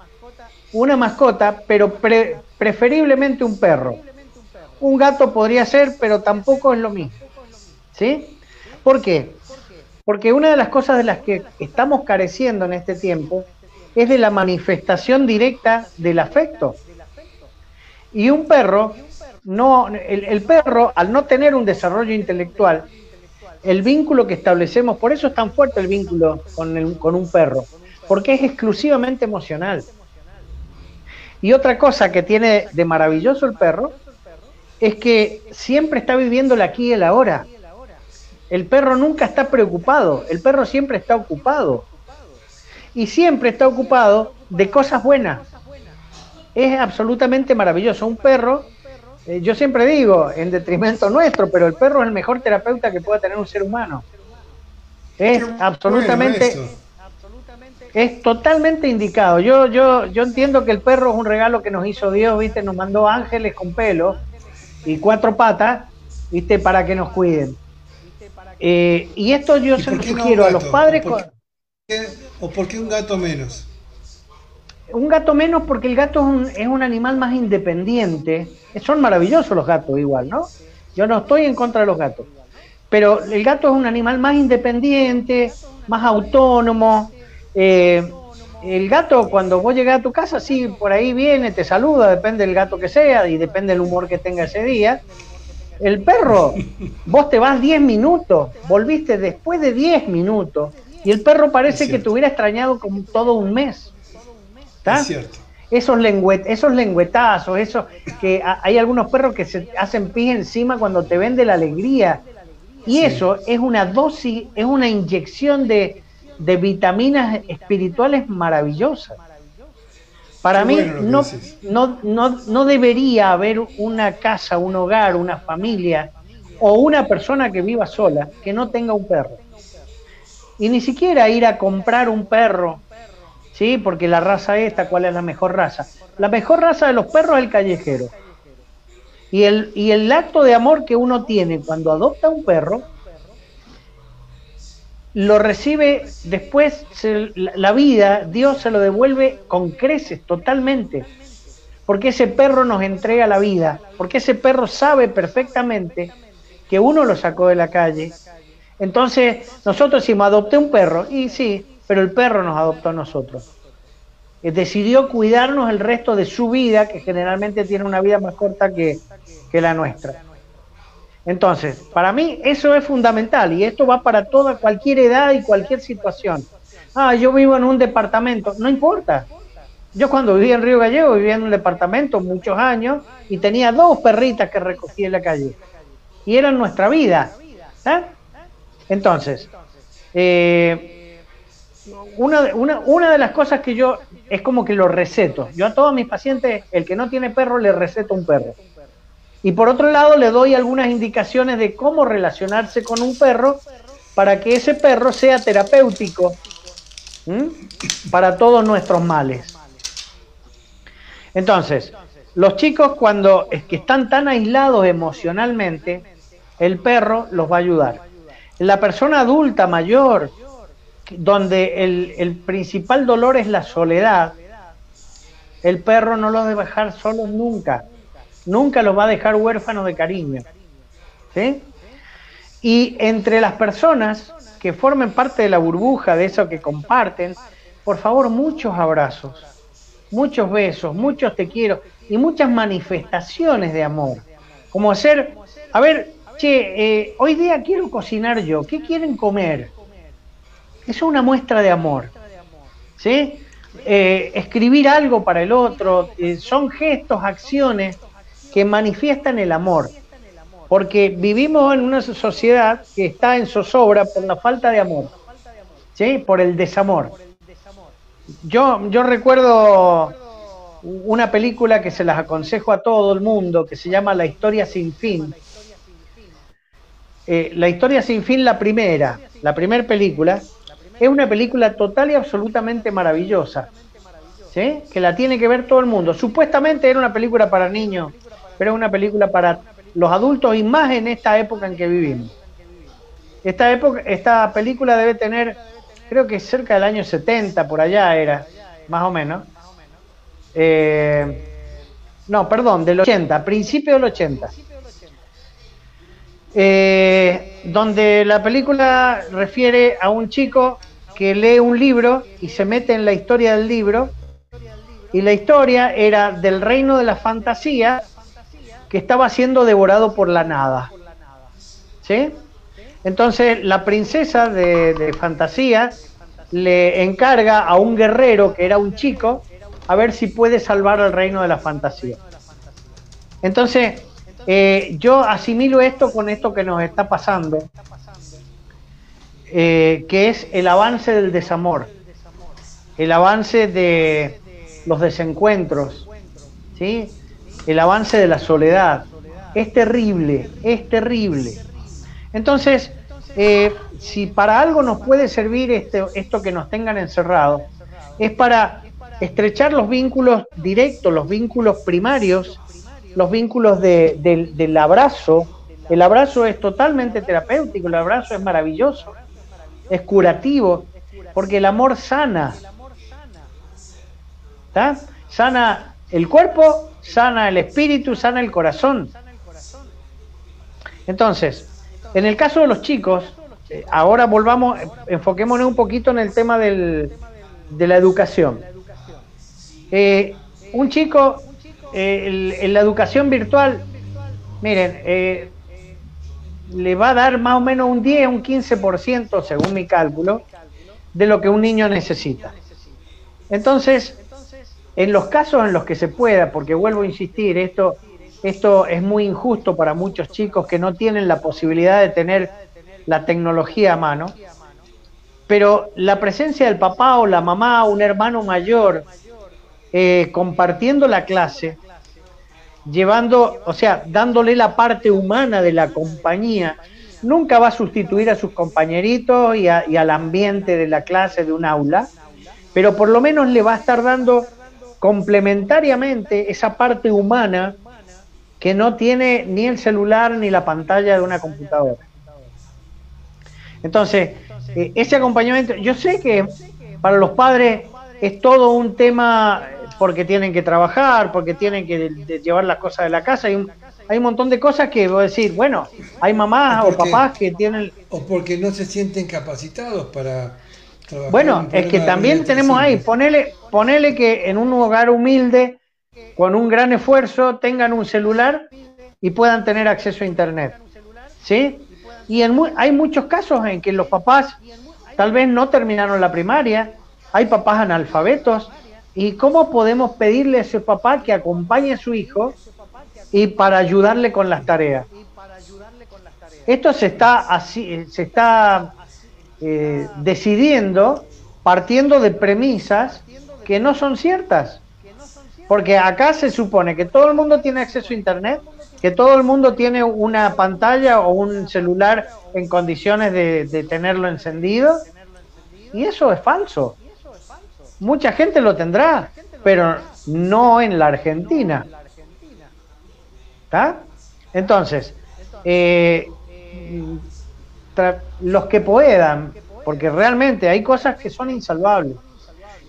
[SPEAKER 3] una mascota, pero preferiblemente un perro. Un gato podría ser, pero tampoco es lo mismo. ¿Sí? ¿Por qué? Porque una de las cosas de las que estamos careciendo en este tiempo es de la manifestación directa del afecto. Y un perro, no, el, perro, al no tener un desarrollo intelectual, el vínculo que establecemos, por eso es tan fuerte el vínculo con, con un perro, porque es exclusivamente emocional. Y otra cosa que tiene de maravilloso el perro es que siempre está viviendo el aquí y el ahora. El perro nunca está preocupado, el perro siempre está ocupado. Y siempre está ocupado de cosas buenas. Es absolutamente maravilloso. Un perro, eh, yo siempre digo, en detrimento nuestro, pero el perro es el mejor terapeuta que pueda tener un ser humano. Es absolutamente... es totalmente indicado. Yo, yo, yo entiendo que el perro es un regalo que nos hizo Dios, ¿viste? Nos mandó ángeles con pelo y cuatro patas, ¿viste? Para que nos cuiden. Eh, y esto yo se lo sugiero a los padres.
[SPEAKER 2] ¿O por, qué, un gato menos?
[SPEAKER 3] Un gato menos porque el gato es un, es un, animal más independiente. Son maravillosos los gatos igual, ¿no? Yo no estoy en contra de los gatos. Pero el gato es un animal más independiente, más autónomo. Eh, el gato cuando vos llegás a tu casa, sí, por ahí viene, te saluda, depende del gato que sea y depende del humor que tenga ese día. El perro, vos te vas 10 minutos, volviste después de 10 minutos y el perro parece que te hubiera extrañado como todo un mes. ¿Está? Esos, esos lengüetazos, esos que hay algunos perros que se hacen pis encima cuando te ven de la alegría. Y eso es una dosis, es una inyección de, de vitaminas espirituales maravillosas. Para mí no, no, no, no debería haber una casa, un hogar, una familia o una persona que viva sola que no tenga un perro. Y ni siquiera ir a comprar un perro, ¿sí? Porque la raza esta, ¿cuál es la mejor raza? La mejor raza de los perros es el callejero. Y el, y el acto de amor que uno tiene cuando adopta un perro lo recibe después, la vida, Dios se lo devuelve con creces totalmente. Porque ese perro nos entrega la vida, porque ese perro sabe perfectamente que uno lo sacó de la calle. Entonces, nosotros decimos, adopté un perro, y sí, pero el perro nos adoptó a nosotros. decidió cuidarnos el resto de su vida, que generalmente tiene una vida más corta que, que la nuestra. Entonces, para mí eso es fundamental y esto va para toda cualquier edad y cualquier situación. Ah, yo vivo en un departamento, no importa. Yo cuando vivía en Río Gallego vivía en un departamento muchos años y tenía dos perritas que recogí en la calle. Y eran nuestra vida. ¿eh? Entonces, eh, una, una, una de las cosas que yo es como que lo receto. Yo a todos mis pacientes, el que no tiene perro, le receto un perro. Y por otro lado, le doy algunas indicaciones de cómo relacionarse con un perro para que ese perro sea terapéutico para todos nuestros males. Entonces, los chicos cuando es que están tan aislados emocionalmente, el perro los va a ayudar. La persona adulta mayor, donde el, el principal dolor es la soledad, el perro no los debe dejar solos nunca nunca los va a dejar huérfanos de cariño. ¿sí? Y entre las personas que formen parte de la burbuja de eso que comparten, por favor, muchos abrazos, muchos besos, muchos te quiero y muchas manifestaciones de amor. Como hacer, a ver, che, eh, hoy día quiero cocinar yo, ¿qué quieren comer? Eso es una muestra de amor. ¿Sí? Eh, escribir algo para el otro, eh, son gestos, acciones que manifiestan el amor. Porque vivimos en una sociedad que está en zozobra por la falta de amor, ¿sí? por el desamor. Yo, yo recuerdo una película que se las aconsejo a todo el mundo, que se llama La historia sin fin. Eh, la historia sin fin, la primera, la primera película, es una película total y absolutamente maravillosa, ¿sí? que la tiene que ver todo el mundo. Supuestamente era una película para niños, pero es una película para los adultos y más en esta época en que vivimos. Esta, época, esta película debe tener, creo que cerca del año 70, por allá era, más o menos. Eh, no, perdón, del 80, principio del 80. Eh, donde la película refiere a un chico que lee un libro y se mete en la historia del libro y la historia era del reino de la fantasía que estaba siendo devorado por la nada. ¿Sí? Entonces la princesa de, fantasía le encarga a un guerrero que era un chico a ver si puede salvar al reino de la fantasía. Entonces, eh, yo asimilo esto con esto que nos está pasando, eh, que es el avance del desamor, el avance de los desencuentros, ¿sí? El avance de la soledad. Es terrible, es terrible. Entonces, eh, si para algo nos puede servir este, esto que nos tengan encerrados, es para estrechar los vínculos directos, los vínculos primarios, los vínculos del abrazo. El abrazo es totalmente terapéutico, el abrazo es maravilloso, es curativo, porque el amor sana. ¿Está? Sana el cuerpo sana el espíritu, sana el corazón. Entonces, en el caso de los chicos, eh, ahora volvamos, enfoquémonos un poquito en el tema del, de la educación. Eh, un chico eh, en la educación virtual, miren, le va a dar más o menos un 10, un 15%, según mi cálculo, de lo que un niño necesita. Entonces, en los casos en los que se pueda, porque vuelvo a insistir, esto, esto es muy injusto para muchos chicos que no tienen la posibilidad de tener la tecnología a mano, pero la presencia del papá o la mamá, un hermano mayor, eh, compartiendo la clase, llevando, o sea, dándole la parte humana de la compañía, nunca va a sustituir a sus compañeritos y al ambiente de la clase de un aula, pero por lo menos le va a estar dando complementariamente esa parte humana que no tiene ni el celular ni la pantalla de una computadora. Entonces, eh, ese acompañamiento, yo sé que para los padres es todo un tema porque tienen que trabajar, porque tienen que llevar las cosas de la casa, hay un, hay un montón de cosas que voy a decir, bueno, hay mamás o papás que tienen...
[SPEAKER 2] O porque no se sienten capacitados para
[SPEAKER 3] bueno, es que también tenemos ahí, ponele, ponele que en un hogar humilde, con un gran esfuerzo, tengan un celular y puedan tener acceso a Internet. ¿sí? Y en hay muchos casos en que los papás tal vez no terminaron la primaria, hay papás analfabetos, ¿y cómo podemos pedirle a ese papá que acompañe a su hijo y para ayudarle con las tareas? Esto se está, así, se está eh, decidiendo partiendo de premisas que no son ciertas. Porque acá se supone que todo el mundo tiene acceso a Internet, que todo el mundo tiene una pantalla o un celular en condiciones de, tenerlo encendido. Y eso es falso. Mucha gente lo tendrá, pero no en la Argentina. ¿Está? Entonces, eh, los que puedan, porque realmente hay cosas que son insalvables.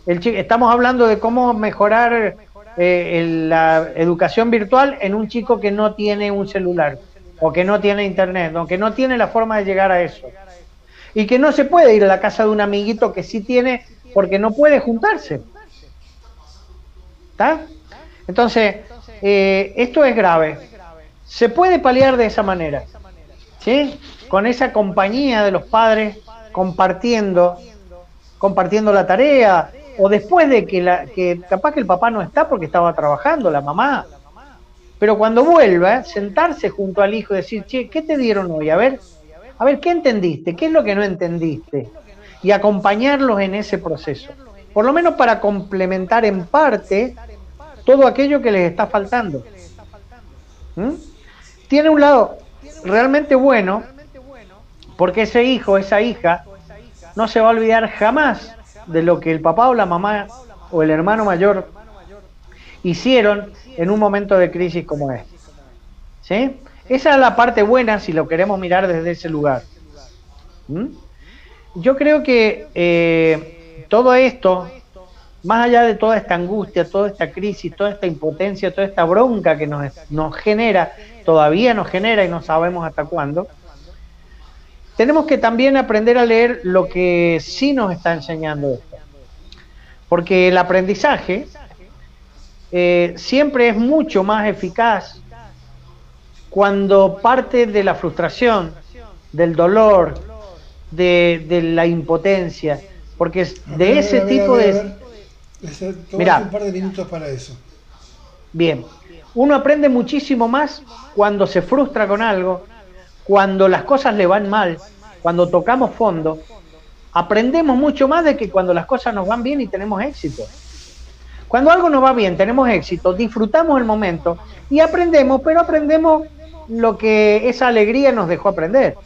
[SPEAKER 3] El, estamos hablando de cómo mejorar eh, la educación virtual en un chico que no tiene un celular o que no tiene internet, o que no tiene la forma de llegar a eso. Y que no se puede ir a la casa de un amiguito que sí tiene porque no puede juntarse. ¿Está? Entonces, eh, esto es grave. Se puede paliar de esa manera. ¿Sí? Con esa compañía de los padres compartiendo, compartiendo la tarea, o después de que, la, que capaz que el papá no está porque estaba trabajando, la mamá. Pero cuando vuelva, sentarse junto al hijo y decir, che, ¿qué te dieron hoy? A ver, a ver, ¿qué entendiste? ¿Qué es lo que no entendiste? Y acompañarlos en ese proceso. Por lo menos para complementar en parte todo aquello que les está faltando. ¿Mm? Tiene un lado realmente bueno, porque ese hijo, esa hija, no se va a olvidar jamás de lo que el papá o la mamá o el hermano mayor hicieron en un momento de crisis como este. ¿Sí? Esa es la parte buena si lo queremos mirar desde ese lugar. ¿Mm? Yo creo que eh, todo esto, más allá de toda esta angustia, toda esta crisis, toda esta impotencia, toda esta bronca que nos, nos genera, todavía nos genera y no sabemos hasta cuándo, tenemos que también aprender a leer lo que sí nos está enseñando esto. Porque el aprendizaje eh, siempre es mucho más eficaz cuando parte de la frustración, del dolor, de, la impotencia, porque de ese tipo de...
[SPEAKER 2] Mira, un par de minutos para eso.
[SPEAKER 3] Bien, uno aprende muchísimo más cuando se frustra con algo, cuando las cosas le van mal, cuando tocamos fondo, aprendemos mucho más de que cuando las cosas nos van bien y tenemos éxito. Cuando algo nos va bien, tenemos éxito, disfrutamos el momento y aprendemos, pero aprendemos lo que esa alegría nos dejó aprender.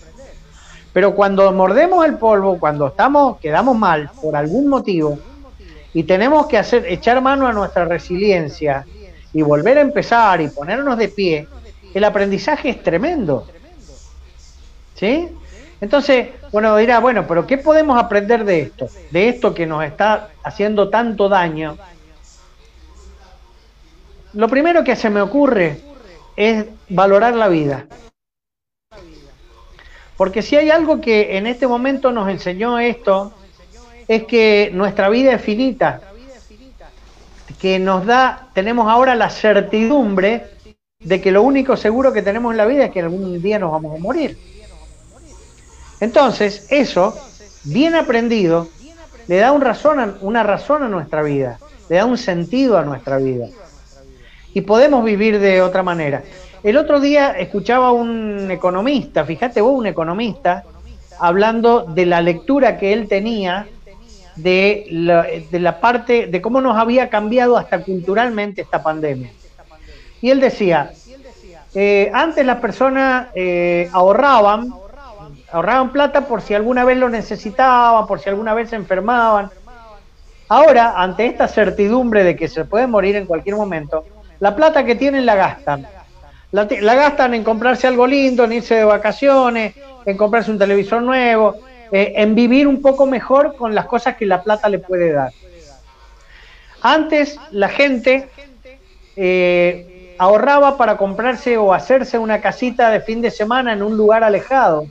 [SPEAKER 3] Pero cuando mordemos el polvo, cuando estamos, quedamos mal por algún motivo y tenemos que hacer, echar mano a nuestra resiliencia y volver a empezar y ponernos de pie, el aprendizaje es tremendo. ¿Sí? Entonces, bueno, dirá, bueno, pero ¿qué podemos aprender de esto? De esto que nos está haciendo tanto daño. Lo primero que se me ocurre es valorar la vida. Porque si hay algo que en este momento nos enseñó esto, es que nuestra vida es finita, que nos da, tenemos ahora la certidumbre de que lo único seguro que tenemos en la vida es que algún día nos vamos a morir. Entonces, eso, bien aprendido, le da razón una razón a nuestra vida, le da un sentido a nuestra vida. Y podemos vivir de otra manera. El otro día escuchaba a un economista, fíjate vos, un economista, hablando de la lectura que él tenía de la, parte, de cómo nos había cambiado hasta culturalmente esta pandemia. Y él decía, eh, antes las personas eh, ahorraban ahorraban plata por si alguna vez lo necesitaban, por si alguna vez se enfermaban. Ahora, ante esta certidumbre de que se puede morir en cualquier momento, la plata que tienen la gastan. La, gastan en comprarse algo lindo, en irse de vacaciones, en comprarse un televisor nuevo, eh, en vivir un poco mejor con las cosas que la plata le puede dar. Antes la gente eh, ahorraba para comprarse o hacerse una casita de fin de semana en un lugar alejado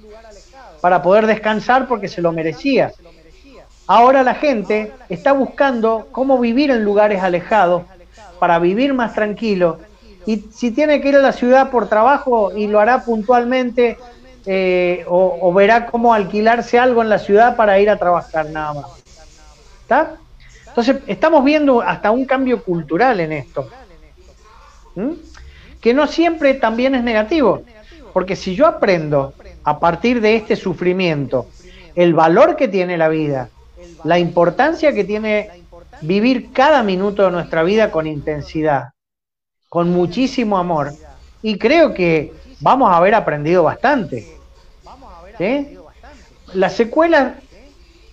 [SPEAKER 3] para poder descansar porque se lo merecía. Ahora la gente está buscando cómo vivir en lugares alejados para vivir más tranquilo y si tiene que ir a la ciudad por trabajo y lo hará puntualmente eh, o, verá cómo alquilarse algo en la ciudad para ir a trabajar nada más. ¿Está? Entonces, estamos viendo hasta un cambio cultural en esto, que no siempre también es negativo, porque si yo aprendo a partir de este sufrimiento el valor que tiene la vida, la importancia que tiene vivir cada minuto de nuestra vida con intensidad, con muchísimo amor, y creo que vamos a haber aprendido bastante. Las secuelas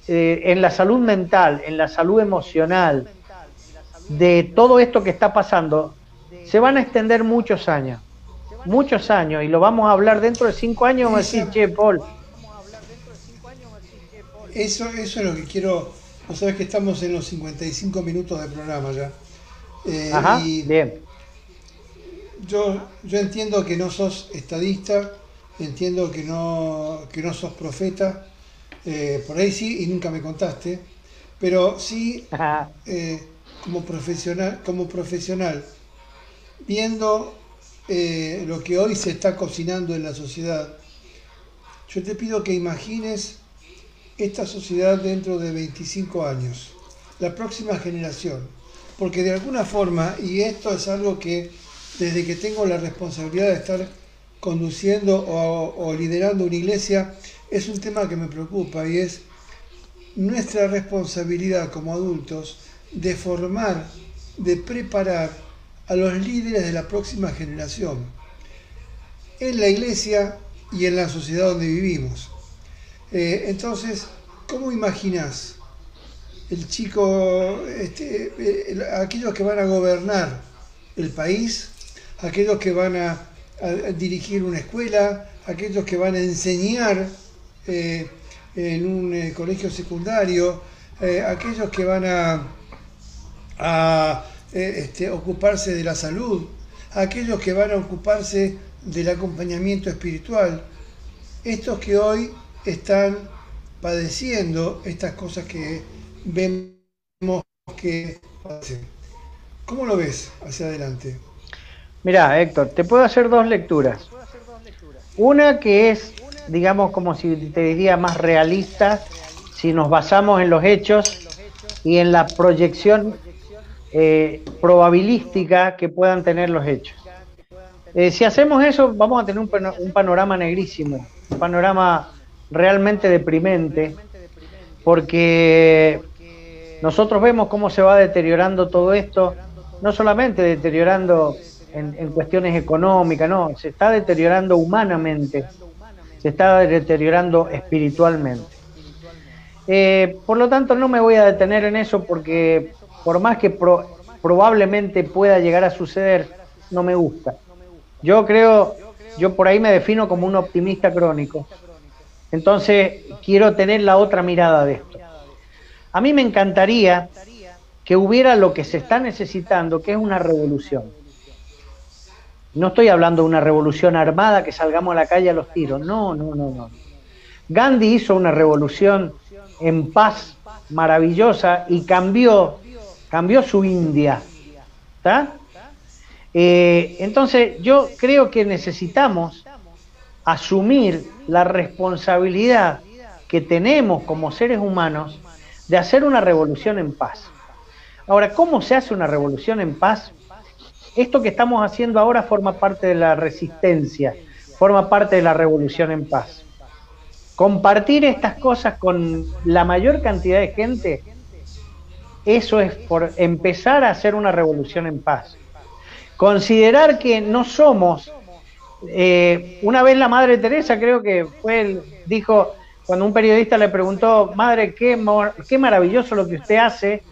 [SPEAKER 3] eh, en la salud mental, en la salud emocional, de todo esto que está pasando, se van a extender muchos años, muchos años, y lo vamos a hablar dentro de cinco años, vamos a decir, che, Paul.
[SPEAKER 2] Eso, eso es lo que quiero, vos sabés que estamos en los 55 minutos del programa ya.
[SPEAKER 3] Eh, Ajá, bien.
[SPEAKER 2] Yo, yo entiendo que no sos estadista, entiendo que no, que no sos profeta, eh, por ahí sí, y nunca me contaste, pero sí eh, como profesional, como profesional, viendo eh, lo que hoy se está cocinando en la sociedad, yo te pido que imagines esta sociedad dentro de 25 años, la próxima generación, porque de alguna forma, y esto es algo que desde que tengo la responsabilidad de estar conduciendo o, liderando una iglesia, es un tema que me preocupa y es nuestra responsabilidad como adultos de formar, de preparar a los líderes de la próxima generación en la iglesia y en la sociedad donde vivimos. Eh, entonces, ¿cómo imaginas el chico, este, eh, aquellos que van a gobernar el país, aquellos que van a dirigir una escuela, aquellos que van a enseñar eh, en un colegio secundario, aquellos que van a este, ocuparse de la salud, aquellos que van a ocuparse del acompañamiento espiritual, estos que hoy están padeciendo estas cosas que vemos que hacen. ¿Cómo lo ves hacia adelante?
[SPEAKER 3] Mira, Héctor, te puedo hacer dos lecturas. Una que es, digamos, como si te diría más realista, si nos basamos en los hechos y en la proyección eh, probabilística que puedan tener los hechos. Eh, si hacemos eso, vamos a tener un, panorama negrísimo, un panorama realmente deprimente, porque nosotros vemos cómo se va deteriorando todo esto, no solamente deteriorando en, cuestiones económicas, no, se está deteriorando humanamente, se está deteriorando espiritualmente. Eh, por lo tanto, no me voy a detener en eso porque por más que probablemente pueda llegar a suceder, no me gusta. Yo creo, yo por ahí me defino como un optimista crónico. Entonces, quiero tener la otra mirada de esto. A mí me encantaría que hubiera lo que se está necesitando, que es una revolución. No estoy hablando de una revolución armada que salgamos a la calle a los tiros. No, no, no, no. Gandhi hizo una revolución en paz maravillosa y cambió, cambió su India. ¿Está? Eh, entonces yo creo que necesitamos asumir la responsabilidad que tenemos como seres humanos de hacer una revolución en paz. Ahora, ¿cómo se hace una revolución en paz? esto que estamos haciendo ahora forma parte de la resistencia, forma parte de la revolución en paz. Compartir estas cosas con la mayor cantidad de gente, eso es por empezar a hacer una revolución en paz. Considerar que no somos, eh, una vez la Madre Teresa creo que fue, dijo, cuando un periodista le preguntó, Madre, qué, qué maravilloso lo que usted hace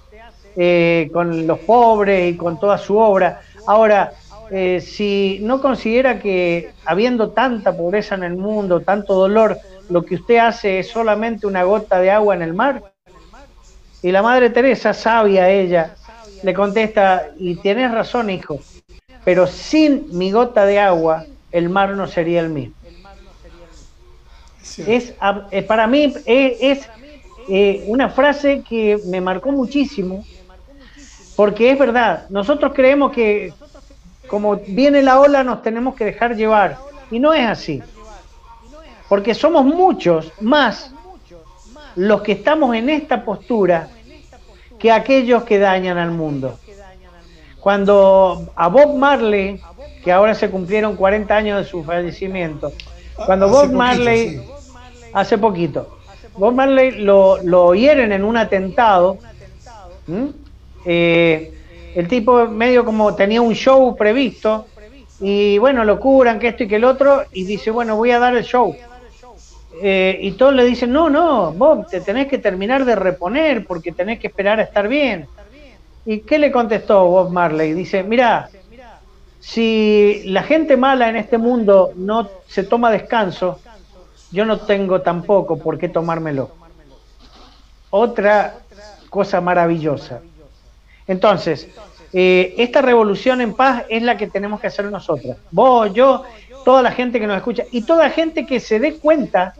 [SPEAKER 3] eh, con los pobres y con toda su obra. Ahora, eh, si no considera que habiendo tanta pobreza en el mundo, tanto dolor, lo que usted hace es solamente una gota de agua en el mar, y la Madre Teresa, sabia ella, le contesta, y tienes razón, hijo, pero sin mi gota de agua, el mar no sería el mismo. Es, eh, para mí es, eh, una frase que me marcó muchísimo, porque es verdad, nosotros creemos que como viene la ola nos tenemos que dejar llevar. Y no es así. Porque somos muchos más los que estamos en esta postura que aquellos que dañan al mundo. Cuando a Bob Marley, que ahora se cumplieron 40 años de su fallecimiento, cuando Bob Marley, hace poquito, Bob Marley lo, lo hieren en un atentado, eh, el tipo medio como tenía un show previsto, y bueno, lo curan, que esto y que el otro, y dice, bueno, voy a dar el show. Eh, y todos le dicen, no, no, Bob, te tenés que terminar de reponer porque tenés que esperar a estar bien. ¿Y qué le contestó Bob Marley? Dice, mira, si la gente mala en este mundo no se toma descanso, yo no tengo tampoco por qué tomármelo. Otra cosa maravillosa. Entonces, eh, esta revolución en paz es la que tenemos que hacer nosotros. Vos, yo, toda la gente que nos escucha y toda la gente que se dé cuenta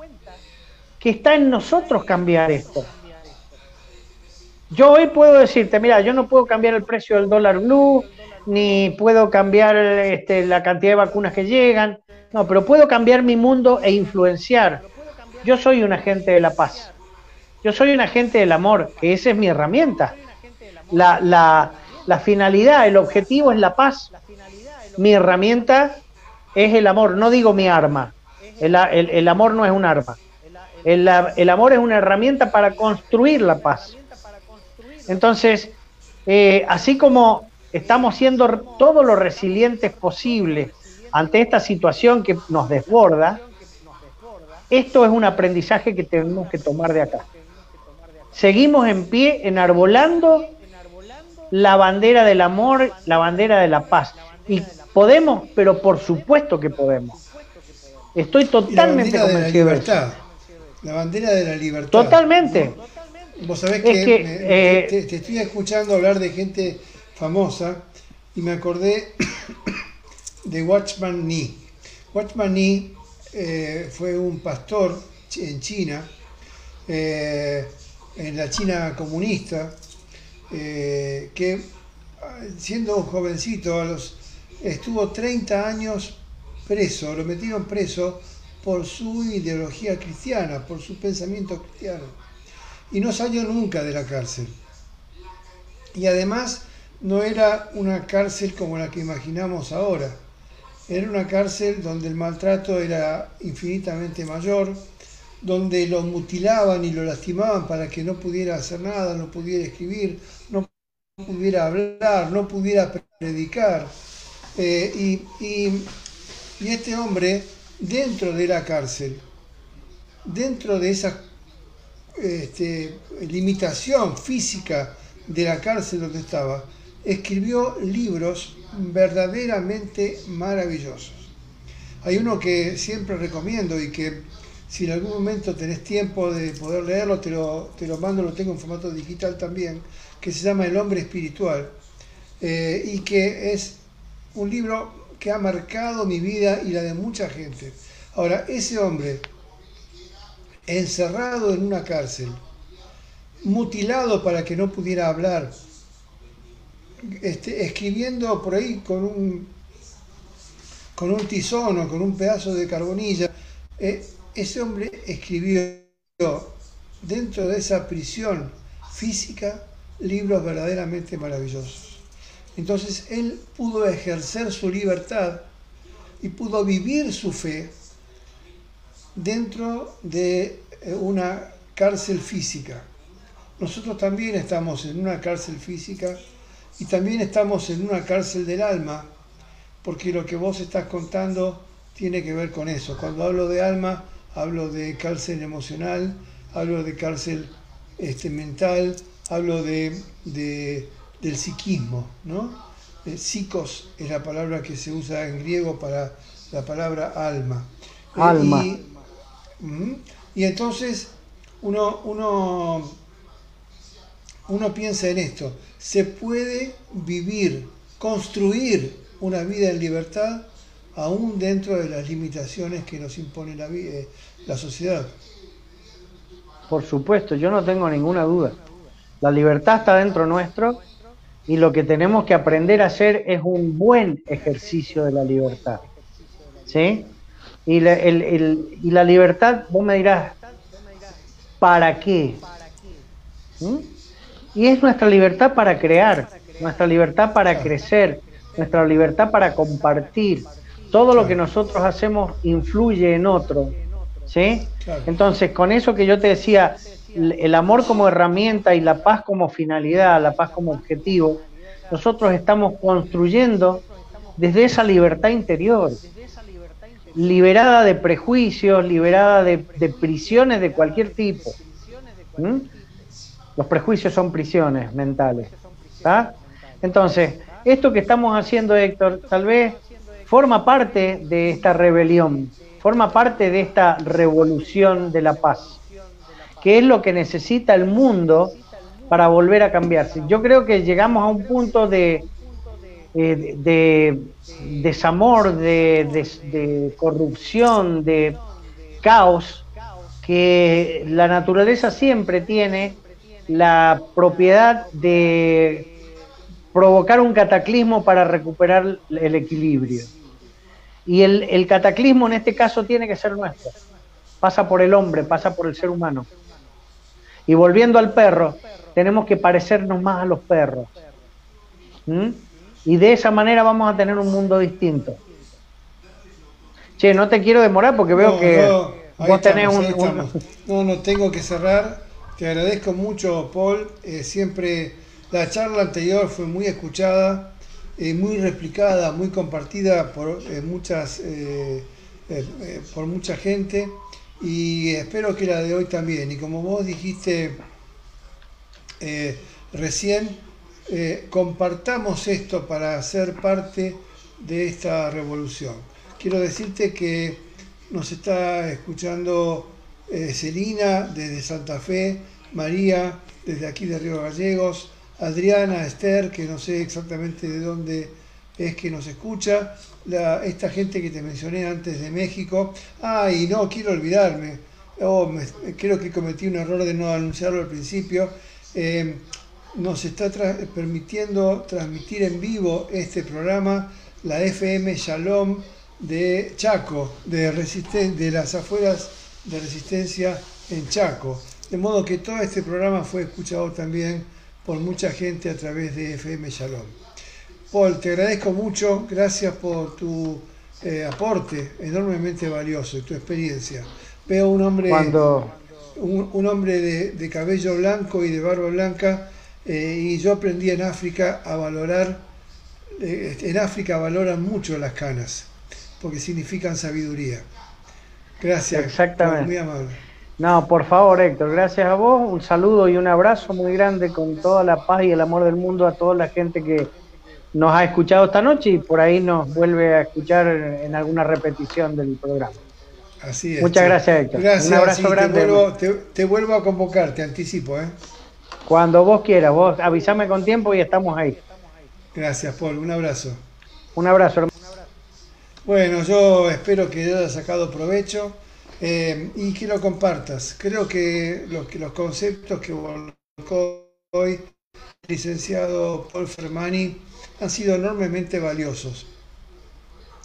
[SPEAKER 3] que está en nosotros cambiar esto. Yo hoy puedo decirte, mira, yo no puedo cambiar el precio del dólar blue, ni puedo cambiar este, la cantidad de vacunas que llegan, no, pero puedo cambiar mi mundo e influenciar. Yo soy un agente de la paz. Yo soy un agente del amor, que esa es mi herramienta. La, la, la finalidad, el objetivo es la paz. Mi herramienta es el amor, no digo mi arma. El, el, amor no es un arma. El, el, amor es una herramienta para construir la paz. Entonces, eh, así como estamos siendo todo lo resilientes posible ante esta situación que nos desborda, esto es un aprendizaje que tenemos que tomar de acá. Seguimos en pie enarbolando la bandera del amor, la bandera de la paz. Y podemos, pero por supuesto que podemos. Estoy totalmente convencido
[SPEAKER 2] de libertad. La bandera de la libertad.
[SPEAKER 3] Totalmente.
[SPEAKER 2] Vos sabés que, eh, te, estoy escuchando hablar de gente famosa y me acordé *coughs* de Watchman Nee. Watchman Nee eh, fue un pastor en China, eh, en la China comunista, que siendo un jovencito, a los, estuvo 30 años preso, lo metieron preso por su ideología cristiana, por su pensamiento cristiano. Y no salió nunca de la cárcel. Y además no era una cárcel como la que imaginamos ahora. Era una cárcel donde el maltrato era infinitamente mayor, donde lo mutilaban y lo lastimaban para que no pudiera hacer nada, no pudiera escribir, no pudiera hablar, no pudiera predicar. Eh, y, este hombre, dentro de la cárcel, dentro de esa este, limitación física de la cárcel donde estaba, escribió libros verdaderamente maravillosos. Hay uno que siempre recomiendo y que si en algún momento tenés tiempo de poder leerlo, te lo, te lo mando, lo tengo en formato digital también, que se llama El hombre espiritual, eh, y que es un libro que ha marcado mi vida y la de mucha gente. Ahora, ese hombre, encerrado en una cárcel, mutilado para que no pudiera hablar, este, escribiendo por ahí con un, con un tizón o con un pedazo de carbonilla, eh, ese hombre escribió dentro de esa prisión física libros verdaderamente maravillosos. Entonces él pudo ejercer su libertad y pudo vivir su fe dentro de eh, una cárcel física. Nosotros también estamos en una cárcel física y también estamos en una cárcel del alma, porque lo que vos estás contando tiene que ver con eso. Cuando hablo de alma, hablo de cárcel emocional, hablo de cárcel este, mental, hablo de, del psiquismo, ¿no? El psicos es la palabra que se usa en griego para la palabra alma.
[SPEAKER 3] Alma.
[SPEAKER 2] Y, entonces uno, uno, uno piensa en esto, se puede vivir, construir una vida en libertad aún dentro de las limitaciones que nos impone la, eh, la sociedad.
[SPEAKER 3] Por supuesto, yo no tengo ninguna duda. La libertad está dentro nuestro y lo que tenemos que aprender a hacer es un buen ejercicio de la libertad. ¿Sí? Y la, y la libertad, vos me dirás, ¿para qué? ¿Mm? Y es nuestra libertad para crear, nuestra libertad para crecer, nuestra libertad para compartir. Todo lo que nosotros hacemos influye en otro. ¿sí? Entonces, con eso que yo te decía, el amor como herramienta y la paz como finalidad, la paz como objetivo, nosotros estamos construyendo desde esa libertad interior, liberada de prejuicios, liberada de, prisiones de cualquier tipo. Los prejuicios son prisiones mentales. Entonces, esto que estamos haciendo, Héctor, tal vez forma parte de esta rebelión, forma parte de esta revolución de la paz, que es lo que necesita el mundo para volver a cambiarse. Yo creo que llegamos a un punto de, eh, de, desamor, de corrupción, de caos, que la naturaleza siempre tiene la propiedad de provocar un cataclismo para recuperar el equilibrio. Y el, cataclismo en este caso tiene que ser nuestro. Pasa por el hombre, pasa por el ser humano. Y volviendo al perro, tenemos que parecernos más a los perros. ¿Mm? Y de esa manera vamos a tener un mundo distinto. Che, no te quiero demorar porque veo que vos tenés un,
[SPEAKER 2] No, no, tengo que cerrar. Te agradezco mucho, Paul. Eh, siempre la charla anterior fue muy escuchada, eh, muy replicada, muy compartida por eh, muchas por mucha gente y espero que la de hoy también. Y como vos dijiste recién, compartamos esto para ser parte de esta revolución. Quiero decirte que nos está escuchando eh, Celina desde Santa Fe, María desde aquí de Río Gallegos, Adriana, Esther, que no sé exactamente de dónde es que nos escucha, esta gente que te mencioné antes de México. Ah, y no quiero olvidarme, oh, creo que cometí un error de no anunciarlo al principio. Eh, nos está permitiendo transmitir en vivo este programa la FM Shalom de Chaco, de, de las afueras de resistencia en Chaco. De modo que todo este programa fue escuchado también por mucha gente a través de FM Shalom. Paul, te agradezco mucho, gracias por tu eh, aporte enormemente valioso y tu experiencia. Veo un hombre, un, hombre de, cabello blanco y de barba blanca eh, y yo aprendí en África a valorar, eh, en África valoran mucho las canas porque significan sabiduría. Gracias.
[SPEAKER 3] Exactamente. Muy amable. No, por favor, Héctor, gracias a vos. Un saludo y un abrazo muy grande con toda la paz y el amor del mundo a toda la gente que nos ha escuchado esta noche y por ahí nos vuelve a escuchar en alguna repetición del programa.
[SPEAKER 2] Así es.
[SPEAKER 3] Muchas gracias, Héctor.
[SPEAKER 2] Gracias, un abrazo grande. Te vuelvo, te, vuelvo, a convocar, te anticipo. ¿eh?
[SPEAKER 3] Cuando vos quieras, vos avísame con tiempo y estamos ahí.
[SPEAKER 2] Gracias, Paul. Un abrazo.
[SPEAKER 3] Un abrazo, hermano.
[SPEAKER 2] Bueno, yo espero que hayas sacado provecho eh, y que lo compartas. Creo que los, que los conceptos que volcó hoy el licenciado Paul Fermani han sido enormemente valiosos.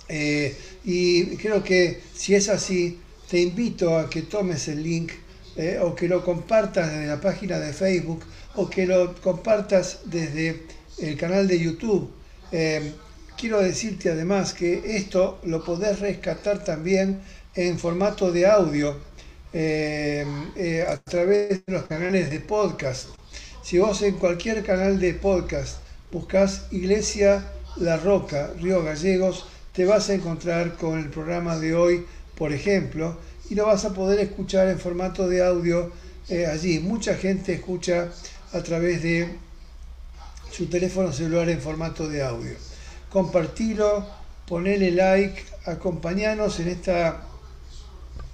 [SPEAKER 2] Eh, y creo que si es así, te invito a que tomes el link eh, o que lo compartas desde la página de Facebook o que lo compartas desde el canal de YouTube quiero decirte además que esto lo podés rescatar también en formato de audio eh, eh, a través de los canales de podcast. Si vos en cualquier canal de podcast buscas Iglesia La Roca, Río Gallegos, te vas a encontrar con el programa de hoy, por ejemplo, y lo vas a poder escuchar en formato de audio eh, allí. Mucha gente escucha a través de su teléfono celular en formato de audio compartilo, ponele like, acompañanos en esta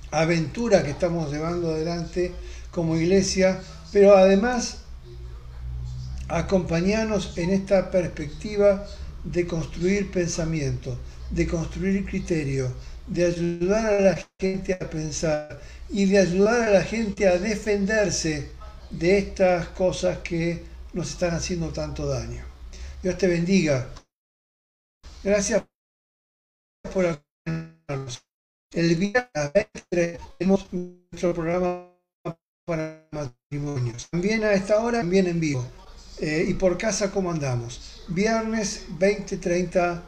[SPEAKER 2] aventura que estamos llevando adelante como iglesia, pero además acompañanos en esta perspectiva de construir pensamiento, de construir criterio, de ayudar a la gente a pensar y de ayudar a la gente a defenderse de estas cosas que nos están haciendo tanto daño. Dios te bendiga. Gracias por acompañarnos. El viernes tenemos nuestro programa para matrimonios. También a esta hora, también en vivo. Eh, y por casa, ¿cómo andamos? Viernes 20, 30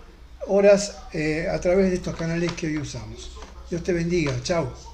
[SPEAKER 2] horas eh, a través de estos canales que hoy usamos. Dios te bendiga. Chao.